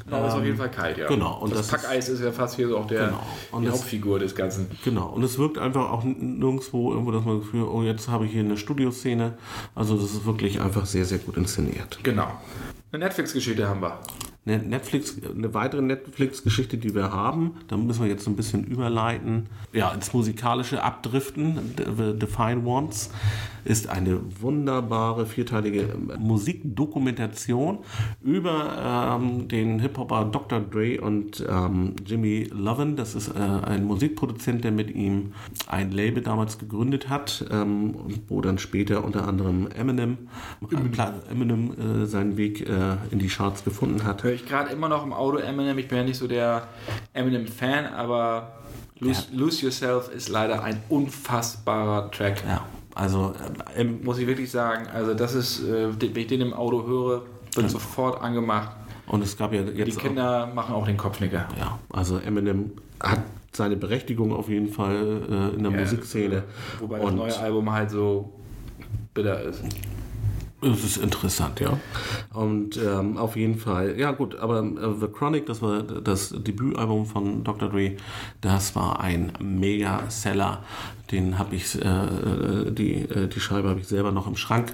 A: Aber es ist auf jeden Fall kalt, ja.
B: genau, und
A: das,
B: das
A: Packeis ist ja fast hier so auch der,
B: Genau.
A: Die Hauptfigur des Ganzen.
B: Genau, und es wirkt einfach auch nirgendwo irgendwo, dass man das Gefühl, oh, jetzt habe ich hier eine Studioszene. Also das ist wirklich einfach sehr, sehr gut inszeniert.
A: Genau. Eine Netflix-Geschichte haben wir.
B: Eine Netflix, eine weitere Netflix-Geschichte, die wir haben, da müssen wir jetzt so ein bisschen überleiten. Ja, ins musikalische Abdriften. The Define Ones ist eine wunderbare vierteilige Musikdokumentation über ähm, den Hip-Hopper Dr. Dre und ähm, Jimmy Lovin. Das ist äh, ein Musikproduzent, der mit ihm ein Label damals gegründet hat, ähm, wo dann später unter anderem Eminem, Eminem äh, seinen Weg äh, in die Charts gefunden hat.
A: Höre ich gerade immer noch im Auto Eminem. Ich bin ja nicht so der Eminem-Fan, aber Lose, Lose Yourself ist leider ein unfassbarer Track.
B: Ja, also äh, ähm,
A: Muss ich wirklich sagen. Also das ist, äh, wenn ich den im Auto höre, wird sofort angemacht.
B: und es gab ja
A: Die
B: jetzt
A: Kinder machen auch den Kopfnicker.
B: auch, ja, also Eminem hat seine Berechtigung auf jeden Fall äh, in der
A: Ja,
B: Musikszene.
A: Wobei das
B: und
A: neue Album halt so bitter ist.
B: Es ist interessant, ja. Und ähm, auf jeden Fall, ja gut, aber äh, The Chronic, das war das Debütalbum von Dr. Dre, das war ein Mega-Seller. Den habe ich, äh, die, äh, die Scheibe habe ich selber noch im Schrank.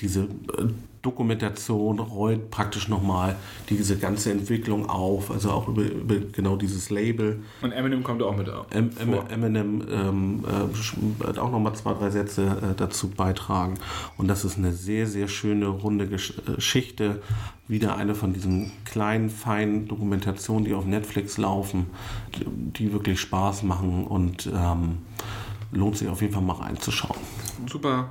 B: Diese äh, Dokumentation rollt praktisch nochmal diese ganze Entwicklung auf, also auch über, über genau dieses Label.
A: Und Eminem kommt auch mit auf.
B: Em, Em. Eminem ähm, äh, wird auch nochmal zwei, drei Sätze äh, dazu beitragen. Und das ist eine sehr, sehr schöne, runde äh, Geschichte. Wieder eine von diesen kleinen, feinen Dokumentationen, die auf Netflix laufen, die, die wirklich Spaß machen und ähm, lohnt sich auf jeden Fall mal reinzuschauen.
A: Super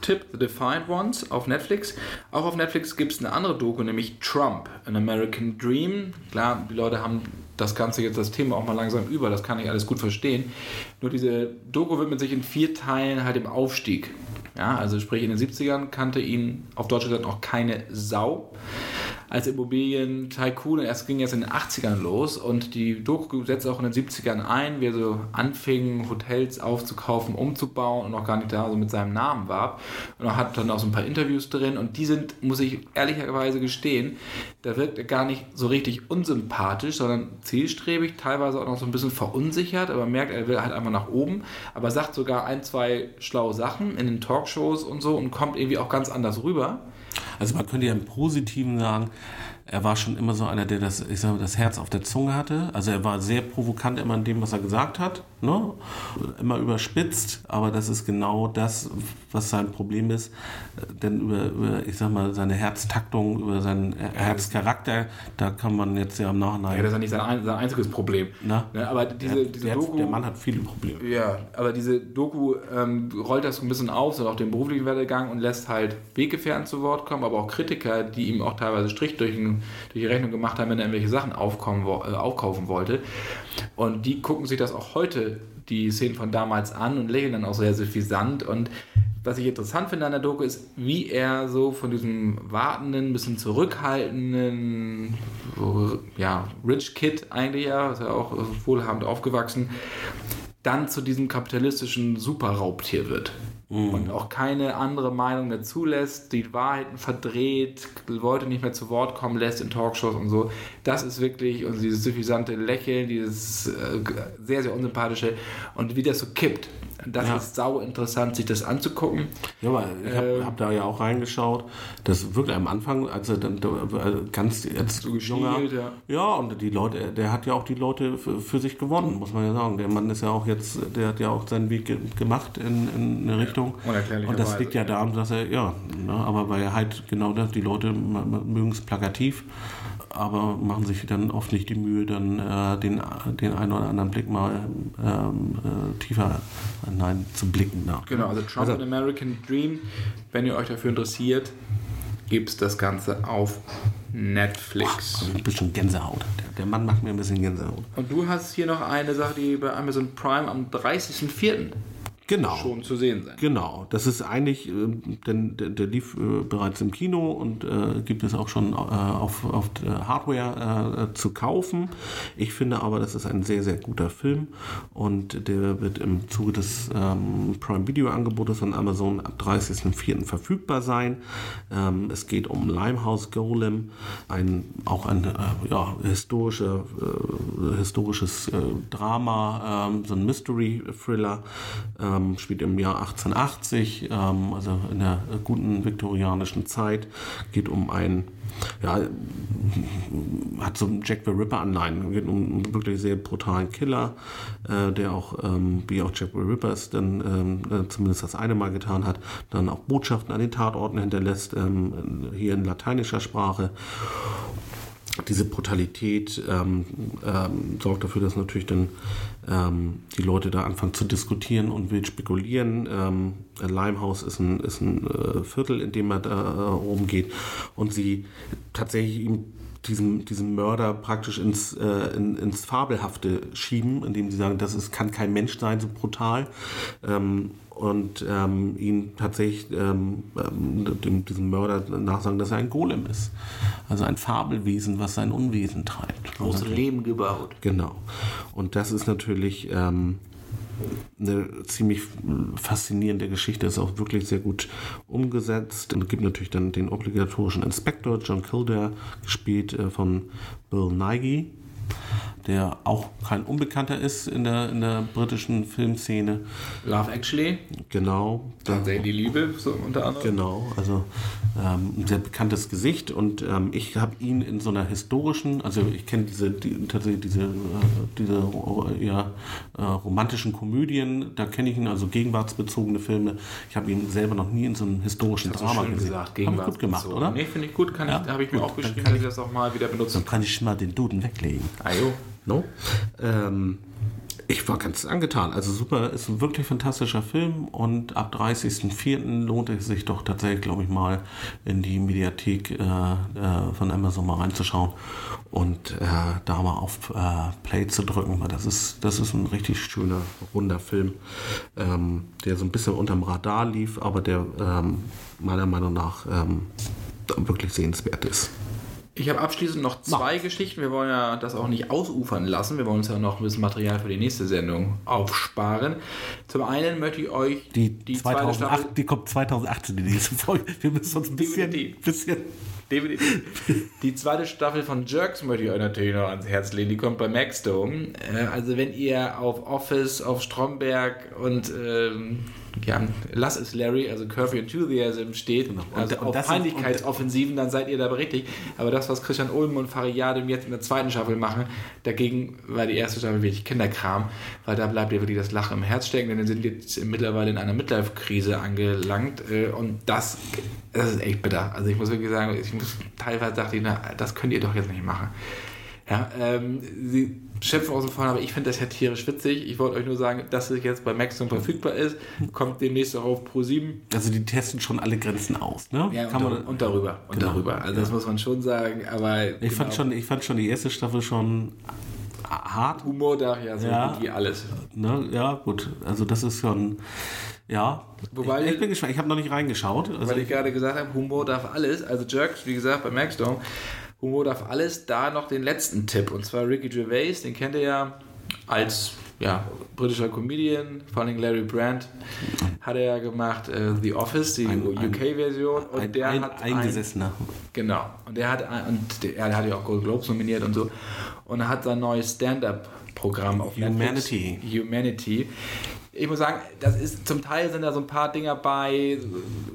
A: Tipp, The Defiant Ones auf Netflix. Auch auf Netflix gibt es eine andere Doku, nämlich Trump, An American Dream. Klar, die Leute haben das Ganze jetzt das Thema auch mal langsam über, das kann ich alles gut verstehen. Nur diese Doku widmet sich in vier Teilen halt dem Aufstieg. Ja, also sprich in den 70ern kannte ihn auf Deutsch gesagt noch keine Sau. Als Immobilien-Tycoon. Erst ging jetzt in den 80ern los und die Doku setzt auch in den 70ern ein, wie er so anfing, Hotels aufzukaufen, umzubauen und noch gar nicht da so mit seinem Namen war. Und er hat dann auch so ein paar Interviews drin und die sind, muss ich ehrlicherweise gestehen, da wirkt er gar nicht so richtig unsympathisch, sondern zielstrebig, teilweise auch noch so ein bisschen verunsichert, aber merkt, er will halt einfach nach oben, aber sagt sogar ein, zwei schlaue Sachen in den Talkshows und so und kommt irgendwie auch ganz anders rüber.
B: Also man könnte ja im Positiven sagen, er war schon immer so einer, der das, ich sag mal, das Herz auf der Zunge hatte. Also er war sehr provokant immer in dem, was er gesagt hat. Ne? Immer überspitzt, aber das ist genau das, was sein Problem ist. Denn über, über ich sag mal, seine Herztaktung, über seinen Herzcharakter, da kann man jetzt ja im Nachhinein.
A: Ja, das ist ja nicht sein, ein, sein einziges Problem.
B: Na?
A: Ne, aber diese,
B: der,
A: diese
B: der,
A: Doku.
B: der Mann hat viele Probleme.
A: Ja, aber diese Doku ähm, rollt das so ein bisschen auf, so auch den beruflichen Werdegang und lässt halt Weggefährten zu Wort kommen, aber auch Kritiker, die ihm auch teilweise Strich durch, durch die Rechnung gemacht haben, wenn er irgendwelche Sachen aufkommen, äh, aufkaufen wollte. Und die gucken sich das auch heute, die Szenen von damals an und lächeln dann auch sehr suffisant. Und was ich interessant finde an der Doku ist, wie er so von diesem wartenden, bisschen zurückhaltenden, ja, Rich Kid eigentlich ja, ist ja auch wohlhabend aufgewachsen, dann zu diesem kapitalistischen Superraubtier wird. Und auch keine andere Meinung mehr zulässt, die Wahrheiten verdreht, Leute nicht mehr zu Wort kommen lässt in Talkshows und so. Das ist wirklich, und dieses suffisante Lächeln, dieses äh, sehr, sehr unsympathische und wie das so kippt. Das
B: Ja.
A: ist sau interessant, sich das anzugucken.
B: Ja, aber ich habe
A: Ähm.
B: hab da ja auch reingeschaut. Das wirklich am Anfang, als er dann da, äh, ganz jetzt
A: So geschielt, ja.
B: ja, und die Leute, der hat ja auch die Leute für, für sich gewonnen, muss man ja sagen. Der Mann ist ja auch jetzt, der hat ja auch seinen Weg ge gemacht in, in eine Richtung.
A: unerklärlicherweise.
B: und das liegt ja daran, dass er, ja, ne, aber weil er halt genau das, die Leute mögen es plakativ, aber machen sich dann oft nicht die Mühe, dann äh, den, den einen oder anderen Blick mal ähm, äh, tiefer hinein zu blicken. nach.
A: Genau, also Trump and American Dream, wenn ihr euch dafür interessiert, gibt es das Ganze auf Netflix.
B: Ein bisschen Gänsehaut. Der, der Mann macht mir ein bisschen Gänsehaut.
A: Und du hast hier noch eine Sache, die bei Amazon Prime am 30.04.
B: Genau.
A: schon zu sehen sein.
B: Genau, das ist eigentlich, ähm, denn der, der lief äh, bereits im Kino und äh, gibt es auch schon äh, auf, auf Hardware äh, zu kaufen. Ich finde aber, das ist ein sehr, sehr guter Film und der wird im Zuge des ähm, Prime Video Angebotes von Amazon ab 30.04. verfügbar sein. Ähm, es geht um Limehouse Golem, ein, auch ein äh, ja, historischer, äh, historisches äh, Drama, ähm, so ein Mystery-Thriller. Ähm, spielt im Jahr 1880, ähm, also in der guten viktorianischen Zeit. Geht um ein, ja, *laughs* hat so Jack the Ripper Anleihen. Geht um einen wirklich sehr brutalen Killer, äh, der auch, ähm, wie auch Jack the Ripper es dann ähm, äh, zumindest das eine Mal getan hat, dann auch Botschaften an den Tatorten hinterlässt, ähm, hier in lateinischer Sprache diese Brutalität ähm, ähm, sorgt dafür, dass natürlich dann ähm, die Leute da anfangen zu diskutieren und wild spekulieren. Ähm, Limehouse ist ein, ist ein äh, Viertel, in dem man da äh, rumgeht und sie tatsächlich ihm diesen, diesen Mörder praktisch ins, äh, in, ins Fabelhafte schieben, indem sie sagen, das ist, kann kein Mensch sein, so brutal. Ähm, und ähm, ihn tatsächlich ähm, ähm, dem, diesem Mörder nachsagen, dass er ein Golem ist. Also ein Fabelwesen, was sein Unwesen treibt.
A: Aus Leben gebaut.
B: Genau. Und das ist natürlich ähm, eine ziemlich faszinierende Geschichte, ist auch wirklich sehr gut umgesetzt. Es gibt natürlich dann den obligatorischen Inspektor John Kildare, gespielt äh, von Bill Nighy, der auch kein Unbekannter ist in der, in der britischen Filmszene.
A: Love Actually,
B: Genau.
A: dann sehr die Liebe, so unter anderem.
B: Genau, also ähm, ein sehr bekanntes Gesicht und ähm, ich habe ihn in so einer historischen, also ich kenne diese die, tatsächlich diese, äh, diese äh, ja, äh, romantischen Komödien, da kenne ich ihn, also gegenwartsbezogene Filme. Ich habe ihn selber noch nie in so einem historischen
A: So
B: Drama gesehen.
A: gesagt,
B: Hab ich gut gemacht,
A: so.
B: oder?
A: Nee, finde ich gut, kann
B: Ja?
A: ich, habe ich mir auch geschrieben,
B: kann
A: dass ich das auch mal wieder benutzen
B: Dann kann ich mal den Duden weglegen.
A: Ajo.
B: No? Ähm, ich war ganz angetan. Also super, ist ein wirklich fantastischer Film und ab 30.04. lohnt es sich doch tatsächlich, glaube ich, mal in die Mediathek äh, äh, von Amazon mal reinzuschauen und äh, da mal auf äh, Play zu drücken, weil das ist, das ist ein richtig schöner, runder Film, ähm, der so ein bisschen unterm Radar lief, aber der ähm, meiner Meinung nach ähm, wirklich sehenswert ist.
A: Ich habe abschließend noch zwei
B: Mach.
A: Geschichten. Wir wollen ja das auch nicht ausufern lassen. Wir wollen uns ja noch ein bisschen Material für die nächste Sendung aufsparen. Zum einen möchte ich euch
B: Die,
A: zweite
B: 2008, die kommt 2018 die nächste Folge. Wir müssen uns ein bisschen, bisschen
A: Definitiv. Die zweite Staffel von Jerks möchte ich euch natürlich noch ans Herz legen. Die kommt bei Maxdome. Äh, also wenn ihr auf Office, auf Stromberg und ähm, ja, Lass es Larry, also Curvy Enthusiasm steht,
B: Und-
A: also
B: und
A: auf Peinlichkeitsoffensiven, dann seid ihr da richtig. Aber das, was Christian Ulm und Fariadim jetzt in der zweiten Staffel machen, dagegen war die erste Staffel wirklich Kinderkram, weil da bleibt ihr wirklich das Lachen im Herz stecken, denn wir sind jetzt mittlerweile in einer Midlife-Krise angelangt äh, und das, das ist echt bitter. Also ich muss wirklich sagen, ich muss, teilweise dachte ich, na, das könnt ihr doch jetzt nicht machen. Ja, ähm, sie schimpfen außen vor, aber ich finde das ja tierisch witzig. Ich wollte euch nur sagen, dass es jetzt bei Maximum verfügbar ist, kommt demnächst auch auf Pro 7.
B: Also die testen schon alle Grenzen aus, ne?
A: Ja,
B: Kann
A: und,
B: man,
A: und darüber. Und
B: Genau.
A: darüber. Also das muss man schon sagen, aber
B: ich, fand
A: genau,
B: schon, ich fand schon die erste Staffel schon hart.
A: Humor da ja so
B: Ja.
A: gut wie alles.
B: Ne? Ja, gut. Also das ist schon, ja.
A: Wobei-
B: ich, ich bin gespannt. Ich habe noch nicht reingeschaut. Also
A: Weil ich gerade gesagt habe, Humor darf alles. Also Jerks, wie gesagt, bei Maxdome, Humor darf alles. Da noch den letzten Tipp. Und zwar Ricky Gervais, den kennt ihr ja als ja, britischer Comedian, vor allem Larry Brandt, hat er ja gemacht äh, The Office, die
B: Ein- ein-
A: UK-Version. Und
B: ein,
A: der
B: ein
A: hat ein,
B: eingesessener.
A: Genau. Und der hat ein- und der, der hat ja auch Gold Globes nominiert und so. Und er hat sein neues Stand-up-Programm auf
B: Humanity.
A: Netflix. Humanity. Ich muss sagen, das ist zum Teil sind da so ein paar Dinger bei,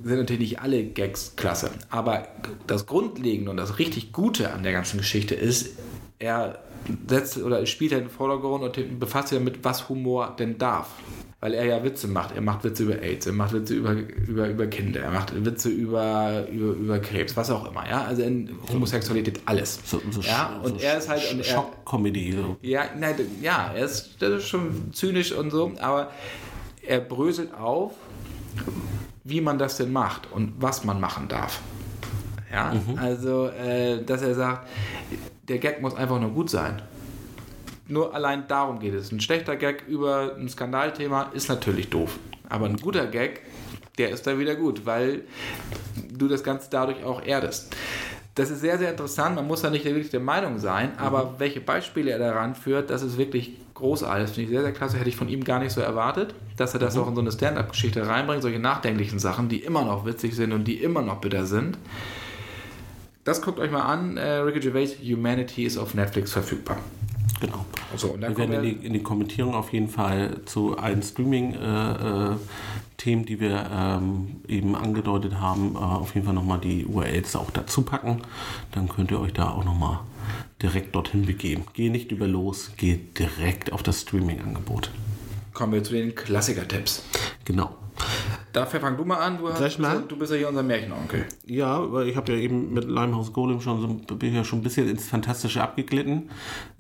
A: sind natürlich nicht alle Gags klasse. Aber das Grundlegende und das richtig Gute an der ganzen Geschichte ist, er setzt oder spielt halt in den Vordergrund und befasst sich damit, was Humor denn darf. Weil er ja Witze macht. Er macht Witze über AIDS, er macht Witze über, über, über Kinder, er macht Witze über, über, über Krebs, was auch immer. Ja? Also in Homosexualität alles.
B: So, so
A: ja?
B: so
A: Und er ist halt. Und
B: Schock-Comedy. So.
A: ja, nein, ja, er ist, das ist schon zynisch und so, aber er bröselt auf, wie man das denn macht und was man machen darf. Ja, also, äh, dass er sagt, der Gag muss einfach nur gut sein. Nur allein darum geht es. Ein schlechter Gag über ein Skandalthema ist natürlich doof. Aber ein guter Gag, der ist dann wieder gut, weil du das Ganze dadurch auch erdest. Das ist sehr, sehr interessant. Man muss da nicht wirklich der Meinung sein, aber welche Beispiele er daran führt, das ist wirklich großartig. Das finde ich sehr, sehr klasse. Hätte ich von ihm gar nicht so erwartet, dass er das auch in so eine Stand-up-Geschichte reinbringt. Solche nachdenklichen Sachen, die immer noch witzig sind und die immer noch bitter sind. Das guckt euch mal an. Äh, Ricky Gervais, Humanity ist auf Netflix verfügbar.
B: Genau.
A: So, und dann
B: Wir werden in die, in die Kommentierung auf jeden Fall zu allen Streaming-Themen, die wir ähm, eben angedeutet haben, äh, auf jeden Fall nochmal die URLs auch dazu packen. Dann könnt ihr euch da auch nochmal direkt dorthin begeben. Geh nicht über los, geh direkt auf das Streaming-Angebot.
A: kommen wir zu den Klassiker-Tipps.
B: Genau.
A: Dafür fang du mal an. Du, hast,
B: mal?
A: du bist ja hier unser Märchenonkel.
B: Ja, weil ich habe ja eben mit Limehouse Golem schon so, bin ja schon ein bisschen ins Fantastische abgeglitten.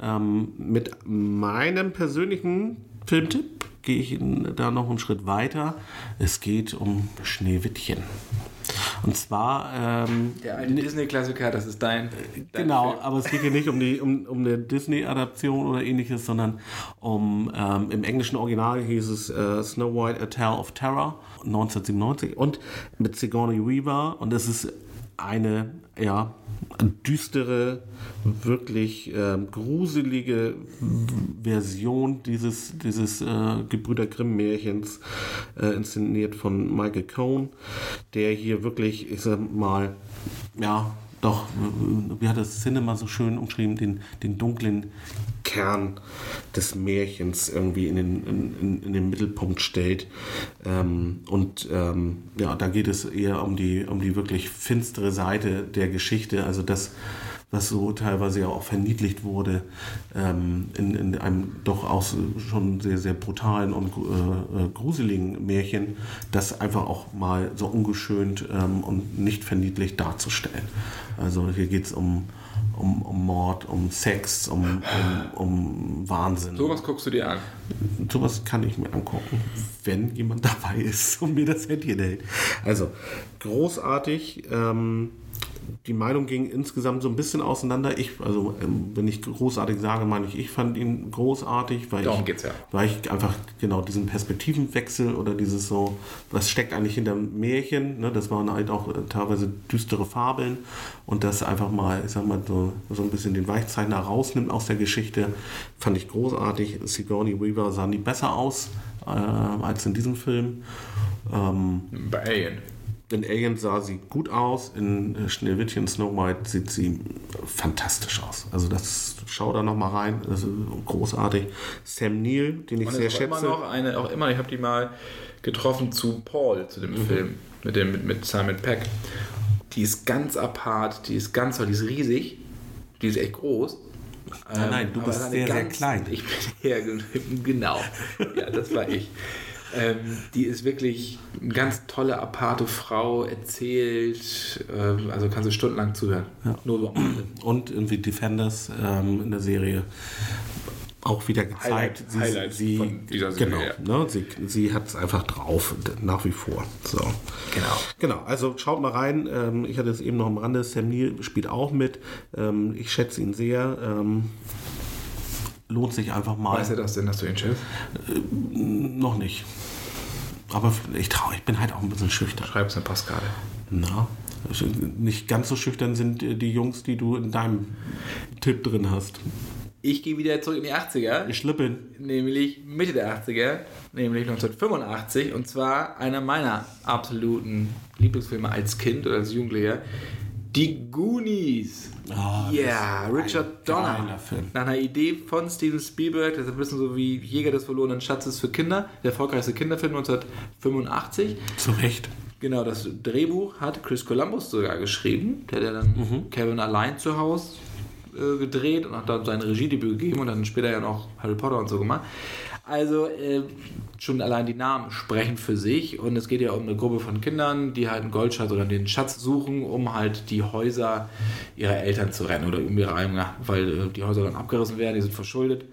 B: Ähm, mit meinem persönlichen Filmtipp gehe ich da noch einen Schritt weiter. Es geht um Schneewittchen. Und zwar ähm,
A: Der alte Disney-Klassiker, das ist dein. dein
B: Genau,
A: Film.
B: aber es geht hier nicht um, die, um, um eine Disney-Adaption oder ähnliches, sondern um, ähm, im englischen Original hieß es äh, Snow White, A Tale of Terror 1997 und mit Sigourney Weaver und es ist eine, ja, düstere, wirklich ähm, gruselige Version dieses, dieses äh, Gebrüder Grimm-Märchens, äh, inszeniert von Michael Cohn, der hier wirklich, ich sag mal, ja, doch, wie hat das Cinema so schön umschrieben, den, den dunklen Kern des Märchens irgendwie in den, in, in, den Mittelpunkt stellt. Ähm, und ähm, ja, da geht es eher um die, um die wirklich finstere Seite der Geschichte, also das, was so teilweise ja auch verniedlicht wurde ähm, in, in einem doch auch schon sehr, sehr brutalen und äh, äh, gruseligen Märchen, das einfach auch mal so ungeschönt ähm, und nicht verniedlicht darzustellen. Also hier geht es um, um, um Mord, um Sex, um, um, um Wahnsinn.
A: Sowas guckst du dir an.
B: Sowas kann ich mir angucken, wenn jemand dabei ist und mir das Händchen hält. Also, großartig. Ähm, die Meinung ging insgesamt so ein bisschen auseinander. Ich, also ähm, wenn ich großartig sage, meine ich, ich fand ihn großartig, weil
A: Darum
B: ich,
A: geht's ja.
B: weil ich einfach genau diesen Perspektivenwechsel oder dieses so, was steckt eigentlich hinter dem Märchen, ne? das waren halt auch äh, teilweise düstere Fabeln und das einfach mal, ich sag mal, so, so ein bisschen den Weichzeichner rausnimmt aus der Geschichte, fand ich großartig. Sigourney Weaver sahen die besser aus äh, als in diesem Film. Ähm,
A: Bei Alien.
B: In Alien sah sie gut aus, in äh, Schneewittchen Snow White sieht sie fantastisch aus. Also das schau da noch mal rein, das ist großartig. Sam Neill, den ich
A: Und
B: sehr
A: ist auch immer
B: schätze.
A: noch eine, auch immer, ich habe die mal getroffen zu Paul, zu dem
B: Mhm.
A: Film mit, dem, mit, mit Simon Peck. Die ist ganz apart, die ist ganz die ist riesig, die ist echt groß.
B: Nein, nein, du
A: aber
B: bist sehr, sehr klein.
A: Ich bin *laughs* ja, genau. Ja, das war ich. Ähm, die ist wirklich eine ganz tolle, aparte Frau, erzählt, ähm, also kannst du stundenlang zuhören. Nur so.
B: Und irgendwie Defenders ähm, in der Serie auch wieder gezeigt.
A: Highlight- Highlight
B: sie,
A: von dieser Serie,
B: Genau, ne, sie, sie hat es einfach drauf, nach wie vor. So.
A: Genau.
B: Genau, also schaut mal rein. Ähm, ich hatte es eben noch am Rande. Sam Neill spielt auch mit. Ähm, ich schätze ihn sehr. Ähm, lohnt sich einfach mal.
A: Weißt du das denn, dass du ihn schätzt?
B: Noch nicht. Aber ich traue, ich bin halt auch ein bisschen schüchtern.
A: Schreib's eine Postkarte.
B: Na, nicht ganz so schüchtern sind die Jungs, die du in deinem Tipp drin hast.
A: Ich gehe wieder zurück in die 80er.
B: Ich schlippen.
A: nämlich Mitte der 80er, nämlich 1985 und zwar einer meiner absoluten Lieblingsfilme als Kind oder als Jugendlicher, Die Goonies.
B: Ah,
A: Ja,
B: ist
A: Richard Donner. Nach einer Idee von Steven Spielberg, das ist ein bisschen so wie Jäger des verlorenen Schatzes für Kinder, der erfolgreichste Kinderfilm 1985.
B: Zu Recht.
A: Genau, das Drehbuch hat Chris Columbus sogar geschrieben. Der hat ja dann Kevin allein zu Hause äh, gedreht und hat dann sein Regiedebüt gegeben und dann später ja noch Harry Potter und so gemacht. Also äh, schon allein die Namen sprechen für sich und es geht ja um eine Gruppe von Kindern, die halt einen Goldschatz oder den Schatz suchen, um halt die Häuser ihrer Eltern zu rennen oder um ihre eigenen, weil äh, die Häuser dann abgerissen werden, die sind verschuldet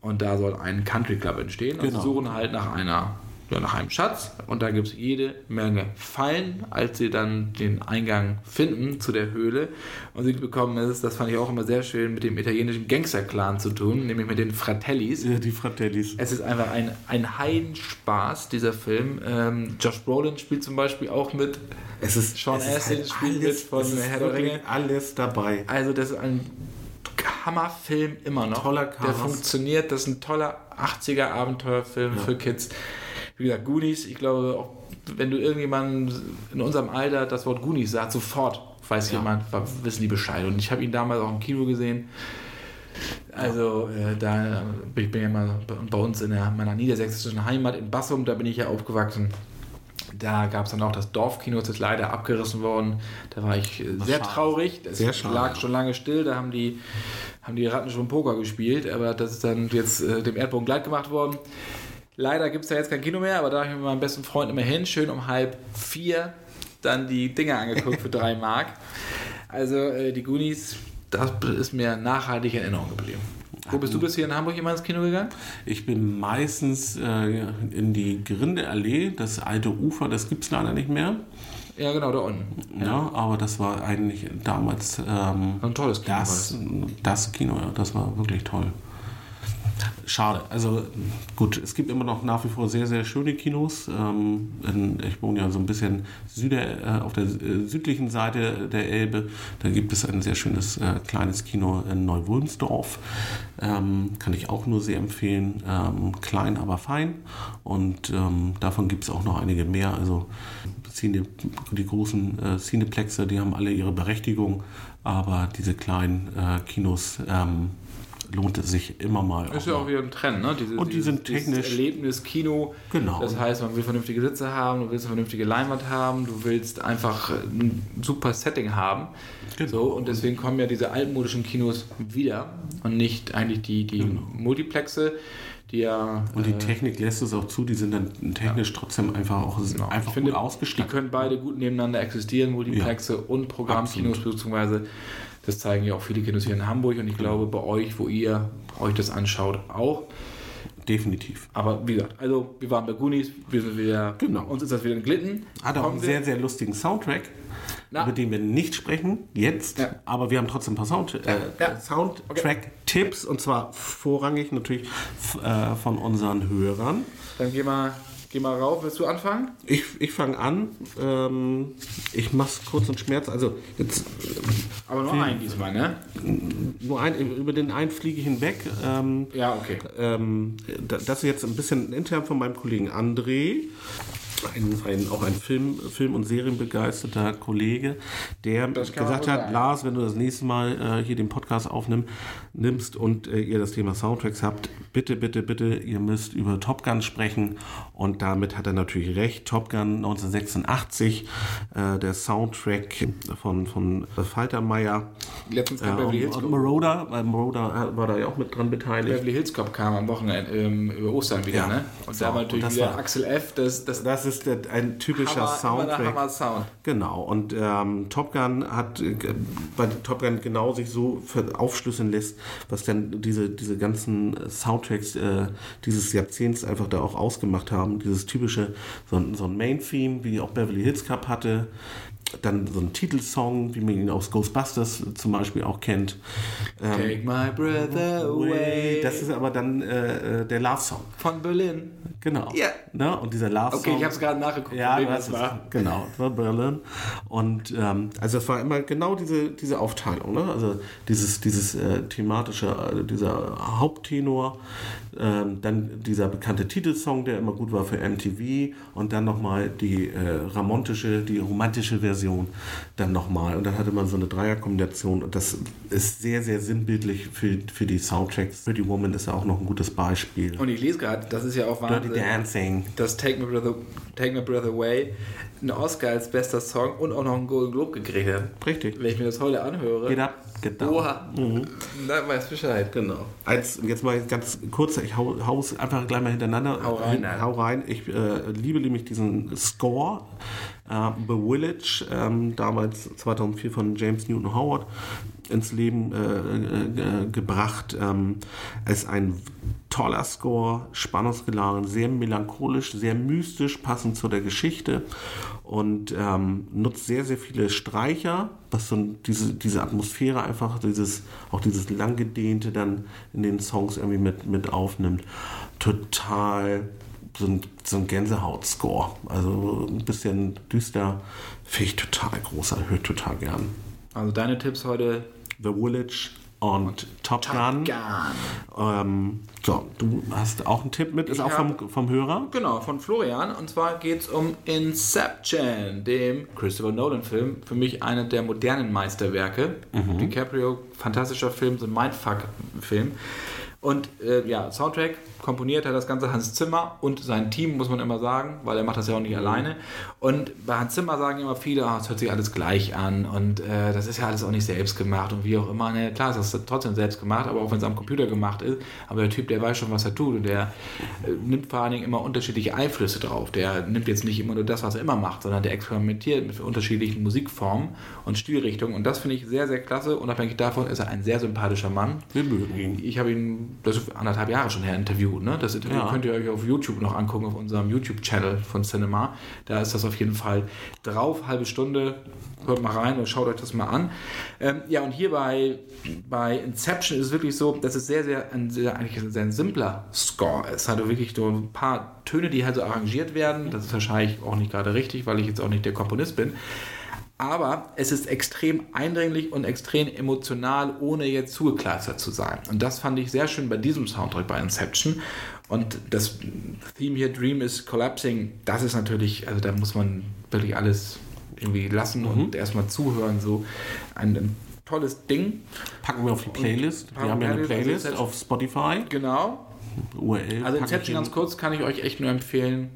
A: und da soll ein Country Club entstehen und
B: Genau.
A: sie suchen halt nach einer ja, nach einem Schatz und da gibt es jede Menge Fallen, als sie dann den Eingang finden zu der Höhle und sie bekommen es, das fand ich auch immer sehr schön, mit dem italienischen Gangster-Clan zu tun, nämlich mit den Fratellis.
B: Ja, die Fratellis.
A: Es ist einfach ein, ein Heidenspaß, dieser Film. Ähm, Josh Brolin spielt zum Beispiel auch mit.
B: Es ist
A: Sean Astin
B: halt
A: spielt
B: alles,
A: mit von Herr der Ringe.
B: Alles dabei.
A: Also das ist ein Hammerfilm immer noch.
B: Toller
A: Der
B: Cast.
A: funktioniert. Das ist ein toller 80er Abenteuerfilm für Kids. Wie gesagt, Goonies. Ich glaube, auch wenn du irgendjemanden in unserem Alter das Wort Goonies sagt, sofort weiß
B: Ja.
A: jemand, wissen die Bescheid. Und ich habe ihn damals auch im Kino gesehen. Also äh, da ich bin ja mal bei- uns in der, meiner niedersächsischen Heimat in Bassum, da bin ich ja aufgewachsen. Da gab es dann auch das Dorfkino, das ist leider abgerissen worden. Da war ich äh, sehr
B: schade.
A: traurig. Das
B: Sehr schade.
A: lag schon lange still. Da haben die, haben die Ratten schon Poker gespielt, aber das ist dann jetzt äh, dem Erdboden glatt gemacht worden. Leider gibt es da jetzt kein Kino mehr, aber da habe ich mit meinem besten Freund immer hin, schön um halb vier dann die Dinger angeguckt für drei Mark. Also äh, die Goonies, das ist mir nachhaltig in Erinnerung geblieben. Wo bist du bis hier in Hamburg immer ins Kino gegangen?
B: Ich bin meistens äh, in die Grindeallee, das alte Ufer, das gibt es leider nicht mehr.
A: Ja, genau, da unten.
B: Ja. aber das war eigentlich damals ähm,
A: Ein tolles Kino.
B: das, das Kino, ja, das war wirklich toll. Schade. Also gut, es gibt immer noch nach wie vor sehr, sehr schöne Kinos. Ähm, in, ich wohne ja so ein bisschen süder, äh, auf der äh, südlichen Seite der Elbe. Da gibt es ein sehr schönes äh, kleines Kino in Neuwulmsdorf. Ähm, kann ich auch nur sehr empfehlen. Ähm, klein, aber fein. Und ähm, davon gibt es auch noch einige mehr. Also Cine, die großen äh, Cineplexe, die haben alle ihre Berechtigung. Aber diese kleinen äh, Kinos ähm, lohnt es sich immer mal.
A: Ist ja auch wieder ein Trend, ne? Diese,
B: Und die sind technisch-
A: Erlebnis Kino.
B: Genau.
A: Das heißt, man will vernünftige Sitze haben, du willst eine vernünftige Leinwand haben, du willst einfach ein super Setting haben.
B: Genau.
A: So, und deswegen kommen ja diese altmodischen Kinos wieder und nicht eigentlich die, die Multiplexe, die ja.
B: Und die
A: äh,
B: Technik lässt es auch zu, die sind dann technisch trotzdem einfach auch
A: Genau.
B: einfach
A: ich finde,
B: gut
A: Die
B: ausgestattet.
A: können beide gut nebeneinander existieren, Multiplexe und Programmkinos, beziehungsweise das zeigen ja auch viele Kinos hier in Hamburg und ich glaube bei euch, wo ihr euch das anschaut, auch.
B: definitiv.
A: Aber wie gesagt, also wir waren bei Goonies, wir sind wieder,
B: Genau.
A: uns ist das wieder entglitten.
B: Hat auch
A: Kommen
B: einen
A: wir-
B: sehr, sehr lustigen Soundtrack,
A: Na.
B: über den wir nicht sprechen jetzt,
A: Ja.
B: aber wir haben trotzdem ein paar Sound, äh,
A: ja.
B: Soundtrack-Tipps und zwar vorrangig natürlich äh, von unseren Hörern.
A: Dann geh mal, geh mal rauf, willst du anfangen?
B: Ich, ich fange an. Ähm, ich mach's kurz und schmerz. Also jetzt
A: Aber nur einen diesmal, ne?
B: nur ein, über den einen fliege ich hinweg. Ähm,
A: Ja, okay.
B: ähm, da- das ist jetzt ein bisschen intern von meinem Kollegen André. Ein, ein, auch ein Film, Film- und Serienbegeisterter Kollege, der gesagt hat. Lars, wenn du das nächste Mal äh, hier den Podcast aufnimmst nimmst und äh, ihr das Thema Soundtracks habt, bitte, bitte, bitte, ihr müsst über Top Gun sprechen. Und damit hat er natürlich recht. Top Gun 1986, äh, der Soundtrack von, von Faltermeier.
A: Letztens kam
B: Äh,
A: Beverly Hills Cop.
B: Marauder, weil Marauder äh, war da ja auch mit dran beteiligt.
A: Beverly Hills Cop kam am Wochenende ähm, über Ostern wieder,
B: Ja.
A: ne? Und
B: So,
A: da war natürlich wieder
B: war-
A: Axel F. Das, das
B: Das ist der, ein typischer
A: Hammer,
B: Soundtrack.
A: Hammer Sound.
B: Genau, und ähm, Top Gun hat, äh, weil Top Gun genau sich so aufschlüsseln lässt, was dann diese, diese ganzen Soundtracks äh, dieses Jahrzehnts einfach da auch ausgemacht haben. Dieses typische, so ein, so ein Main-Theme, wie auch Beverly Hills Cup hatte. Dann so ein Titelsong, wie man ihn aus Ghostbusters zum Beispiel auch kennt. Ähm,
A: Take my breath away.
B: das ist aber dann äh, äh, der Love-Song.
A: von Berlin.
B: Genau.
A: Ja.
B: Ne? Und dieser Love-Song.
A: Okay, ich habe es gerade nachgeguckt.
B: Ja,
A: das
B: es,
A: war.
B: genau, es war Berlin. Und ähm, also es war immer genau diese, diese Aufteilung, ne? Also dieses, dieses äh, thematische, äh, dieser Haupttenor, ähm, dann dieser bekannte Titelsong, der immer gut war für MTV und dann nochmal die äh, ramontische, die romantische Version dann nochmal. Und dann hatte man so eine Dreierkombination und das ist sehr, sehr sinnbildlich für, für die Soundtracks. Pretty Woman ist ja auch noch ein gutes Beispiel.
A: Und ich lese gerade, das ist ja auch
B: Dirty
A: Wahnsinn,
B: Dancing.
A: dass Take My, Breath, Take My Breath Away einen Oscar als bester Song und auch noch einen Golden Globe gekriegt hat.
B: Richtig.
A: Wenn ich mir das heute anhöre.
B: Geht ab, geht down.
A: Oha. Na, weiß Bescheid.
B: Genau. Als, jetzt mal ganz kurz, ich hau, hau's einfach gleich mal hintereinander.
A: Hau rein,
B: Äh, hau rein. Ich äh, liebe nämlich diesen Score. Äh, The Village, ähm, damals 2004 von James Newton Howard ins Leben äh, äh, äh, gebracht. Ähm, es ist ein toller Score, spannungsgeladen, sehr melancholisch, sehr mystisch, passend zu der Geschichte und ähm, nutzt sehr, sehr viele Streicher, was so diese, diese Atmosphäre einfach, dieses, auch dieses langgedehnte dann in den Songs irgendwie mit, mit aufnimmt. Total so ein, so ein Gänsehaut-Score. Also ein bisschen düster, finde ich total groß, höre total gern.
A: Also deine Tipps heute.
B: The Village und Top, Gun.
A: Gun.
B: Ähm, so, du hast auch einen Tipp mit, ist
A: Ich
B: auch vom, vom Hörer.
A: Genau, von Florian. Und zwar geht es um Inception, dem Christopher Nolan-Film. Für mich einer der modernen Meisterwerke. DiCaprio, fantastischer Film, so ein Mindfuck-Film. Und äh, ja, Soundtrack komponiert hat das Ganze Hans Zimmer und sein Team, muss man immer sagen, weil er macht das ja auch nicht alleine. Und bei Hans Zimmer sagen immer viele, ah, es hört sich alles gleich an und äh, das ist ja alles auch nicht selbst gemacht und wie auch immer. Ne, klar, es ist trotzdem selbst gemacht, aber auch wenn es am Computer gemacht ist. Aber der Typ, der weiß schon, was er tut und der äh, nimmt vor allen Dingen immer unterschiedliche Einflüsse drauf. Der nimmt jetzt nicht immer nur das, was er immer macht, sondern der experimentiert mit unterschiedlichen Musikformen und Stilrichtungen. Und das finde ich sehr, sehr klasse. Unabhängig davon ist er ein sehr sympathischer Mann.
B: Wir mögen ihn.
A: Ich habe ihn, das ist anderthalb Jahre schon her, interviewt. Ne? Das Interview
B: Ja.
A: könnt ihr euch auf YouTube noch angucken, auf unserem YouTube-Channel von Cinema. Da ist das auf jeden Fall drauf. Halbe Stunde. Hört mal rein und schaut euch das mal an. Ähm, ja, und hier bei, bei Inception ist es wirklich so, dass es sehr, sehr ein, sehr, eigentlich ein sehr simpler Score ist. Es hat wirklich so ein paar Töne, die halt so arrangiert werden. Das ist wahrscheinlich auch nicht gerade richtig, weil ich jetzt auch nicht der Komponist bin. Aber es ist extrem eindringlich und extrem emotional, ohne jetzt zugekleistert zu sein. Und das fand ich sehr schön bei diesem Soundtrack bei Inception. Und das Theme hier, Dream is Collapsing, das ist natürlich, also da muss man wirklich alles irgendwie lassen und erstmal zuhören. So ein, ein tolles Ding.
B: Packen wir auf die Playlist. Wir haben ja eine
A: Playlist,
B: auf Spotify.
A: Genau.
B: URL.
A: Also Inception
B: in-
A: ganz kurz kann ich euch echt nur empfehlen.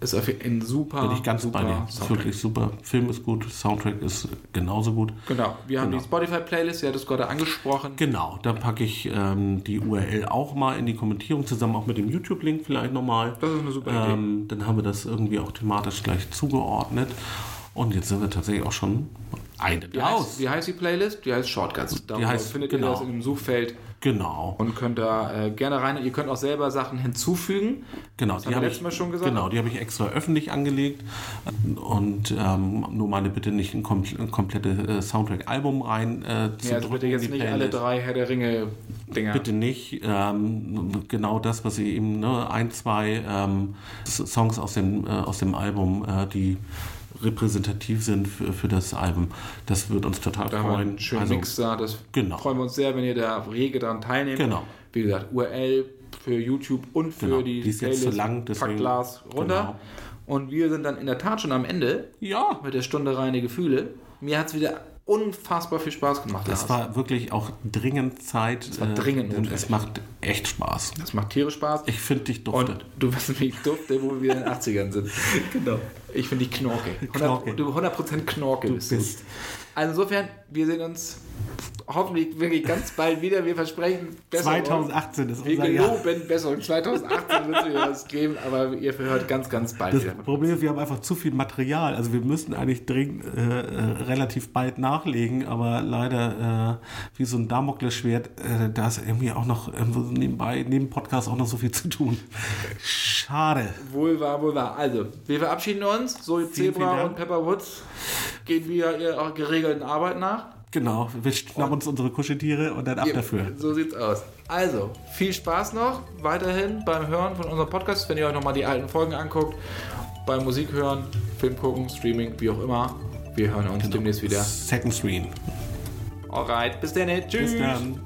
A: Ist auf ein super,
B: Bin ich ganz
A: super
B: bei dir. Ist wirklich super. Film ist gut, Soundtrack ist genauso gut.
A: Genau. Wir haben
B: Genau.
A: die Spotify-Playlist, ihr habt es gerade angesprochen.
B: Genau, da packe ich ähm, die URL auch mal in die Kommentierung, zusammen auch mit dem YouTube-Link vielleicht nochmal.
A: Das ist eine super Idee.
B: ähm, Dann haben wir das irgendwie auch thematisch gleich zugeordnet. Und jetzt sind wir tatsächlich auch schon eine
A: Wie heißt, wie heißt die Playlist? Die heißt Shortcuts. Da
B: heißt-
A: findet
B: genau.
A: ihr das in dem Suchfeld.
B: Genau.
A: Und könnt da äh, gerne rein. Ihr könnt auch selber Sachen hinzufügen.
B: Genau,
A: haben wir
B: habe
A: letztes
B: ich
A: Mal schon gesagt.
B: Genau, die habe ich extra öffentlich angelegt und ähm, nur meine bitte nicht ein, kompl ein komplettes Soundtrack-Album rein äh, zu
A: Ja, also bitte jetzt
B: die
A: nicht alle
B: Playlist.
A: drei Herr der Ringe Dinger.
B: Bitte nicht. Ähm, genau das, was sie eben, ne, ein, zwei ähm, Songs aus dem, äh, aus dem Album, äh, die repräsentativ sind für, für das Album. Das wird uns total
A: Da haben wir
B: freuen.
A: einen schönen
B: Also,
A: Mix da. Das
B: genau.
A: freuen wir uns sehr, wenn ihr da rege daran teilnehmt.
B: Genau.
A: Wie gesagt, URL für YouTube und für
B: Genau.
A: die,
B: Die ist jetzt zu lang, deswegen-
A: Glas runter.
B: Genau.
A: Und wir sind dann in der Tat schon am Ende
B: Ja,
A: mit der Stunde reine Gefühle. Mir hat es wieder unfassbar viel Spaß gemacht.
B: es
A: Lars.
B: war wirklich auch dringend Zeit. Es
A: war dringend
B: und
A: notwendig.
B: es macht echt Spaß.
A: das macht tierisch Spaß.
B: Ich finde dich duftet.
A: Und du weißt, wie ich dufte, wo wir in den 80ern sind. *laughs* Genau. Ich finde die Knorke. 100%,
B: Knorke.
A: Du 100% Knorke
B: Du
A: bist.
B: bist.
A: Also insofern, wir sehen uns hoffentlich wirklich ganz bald wieder. Wir versprechen Besserung.
B: 2018 ist
A: Wir
B: unser Jahr.
A: geloben Besserung. 2018 wird es wieder was geben, aber ihr hört ganz, ganz bald
B: Das
A: wieder.
B: Problem ist, wir haben einfach zu viel Material. Also wir müssten eigentlich dringend äh, äh, relativ bald nachlegen, aber leider äh, wie so ein Damoklesschwert, äh, da ist irgendwie auch noch so nebenbei, neben Podcast auch noch so viel zu tun. Schade.
A: Wohl wahr, wohl wahr. Also, wir verabschieden uns.
B: Vielen
A: Zebra und Pepper Woods gehen wieder ihrer geregelten Arbeit nach.
B: Genau, wir schnappen uns unsere Kuscheltiere und dann ab dafür.
A: So sieht's aus. Also, viel Spaß noch weiterhin beim Hören von unserem Podcast, wenn ihr euch nochmal die alten Folgen anguckt. Beim Musik hören, Film gucken, Streaming, wie auch immer. Wir hören uns demnächst wieder.
B: Second Screen.
A: Alright, bis dann. Tschüss.
B: Bis dann.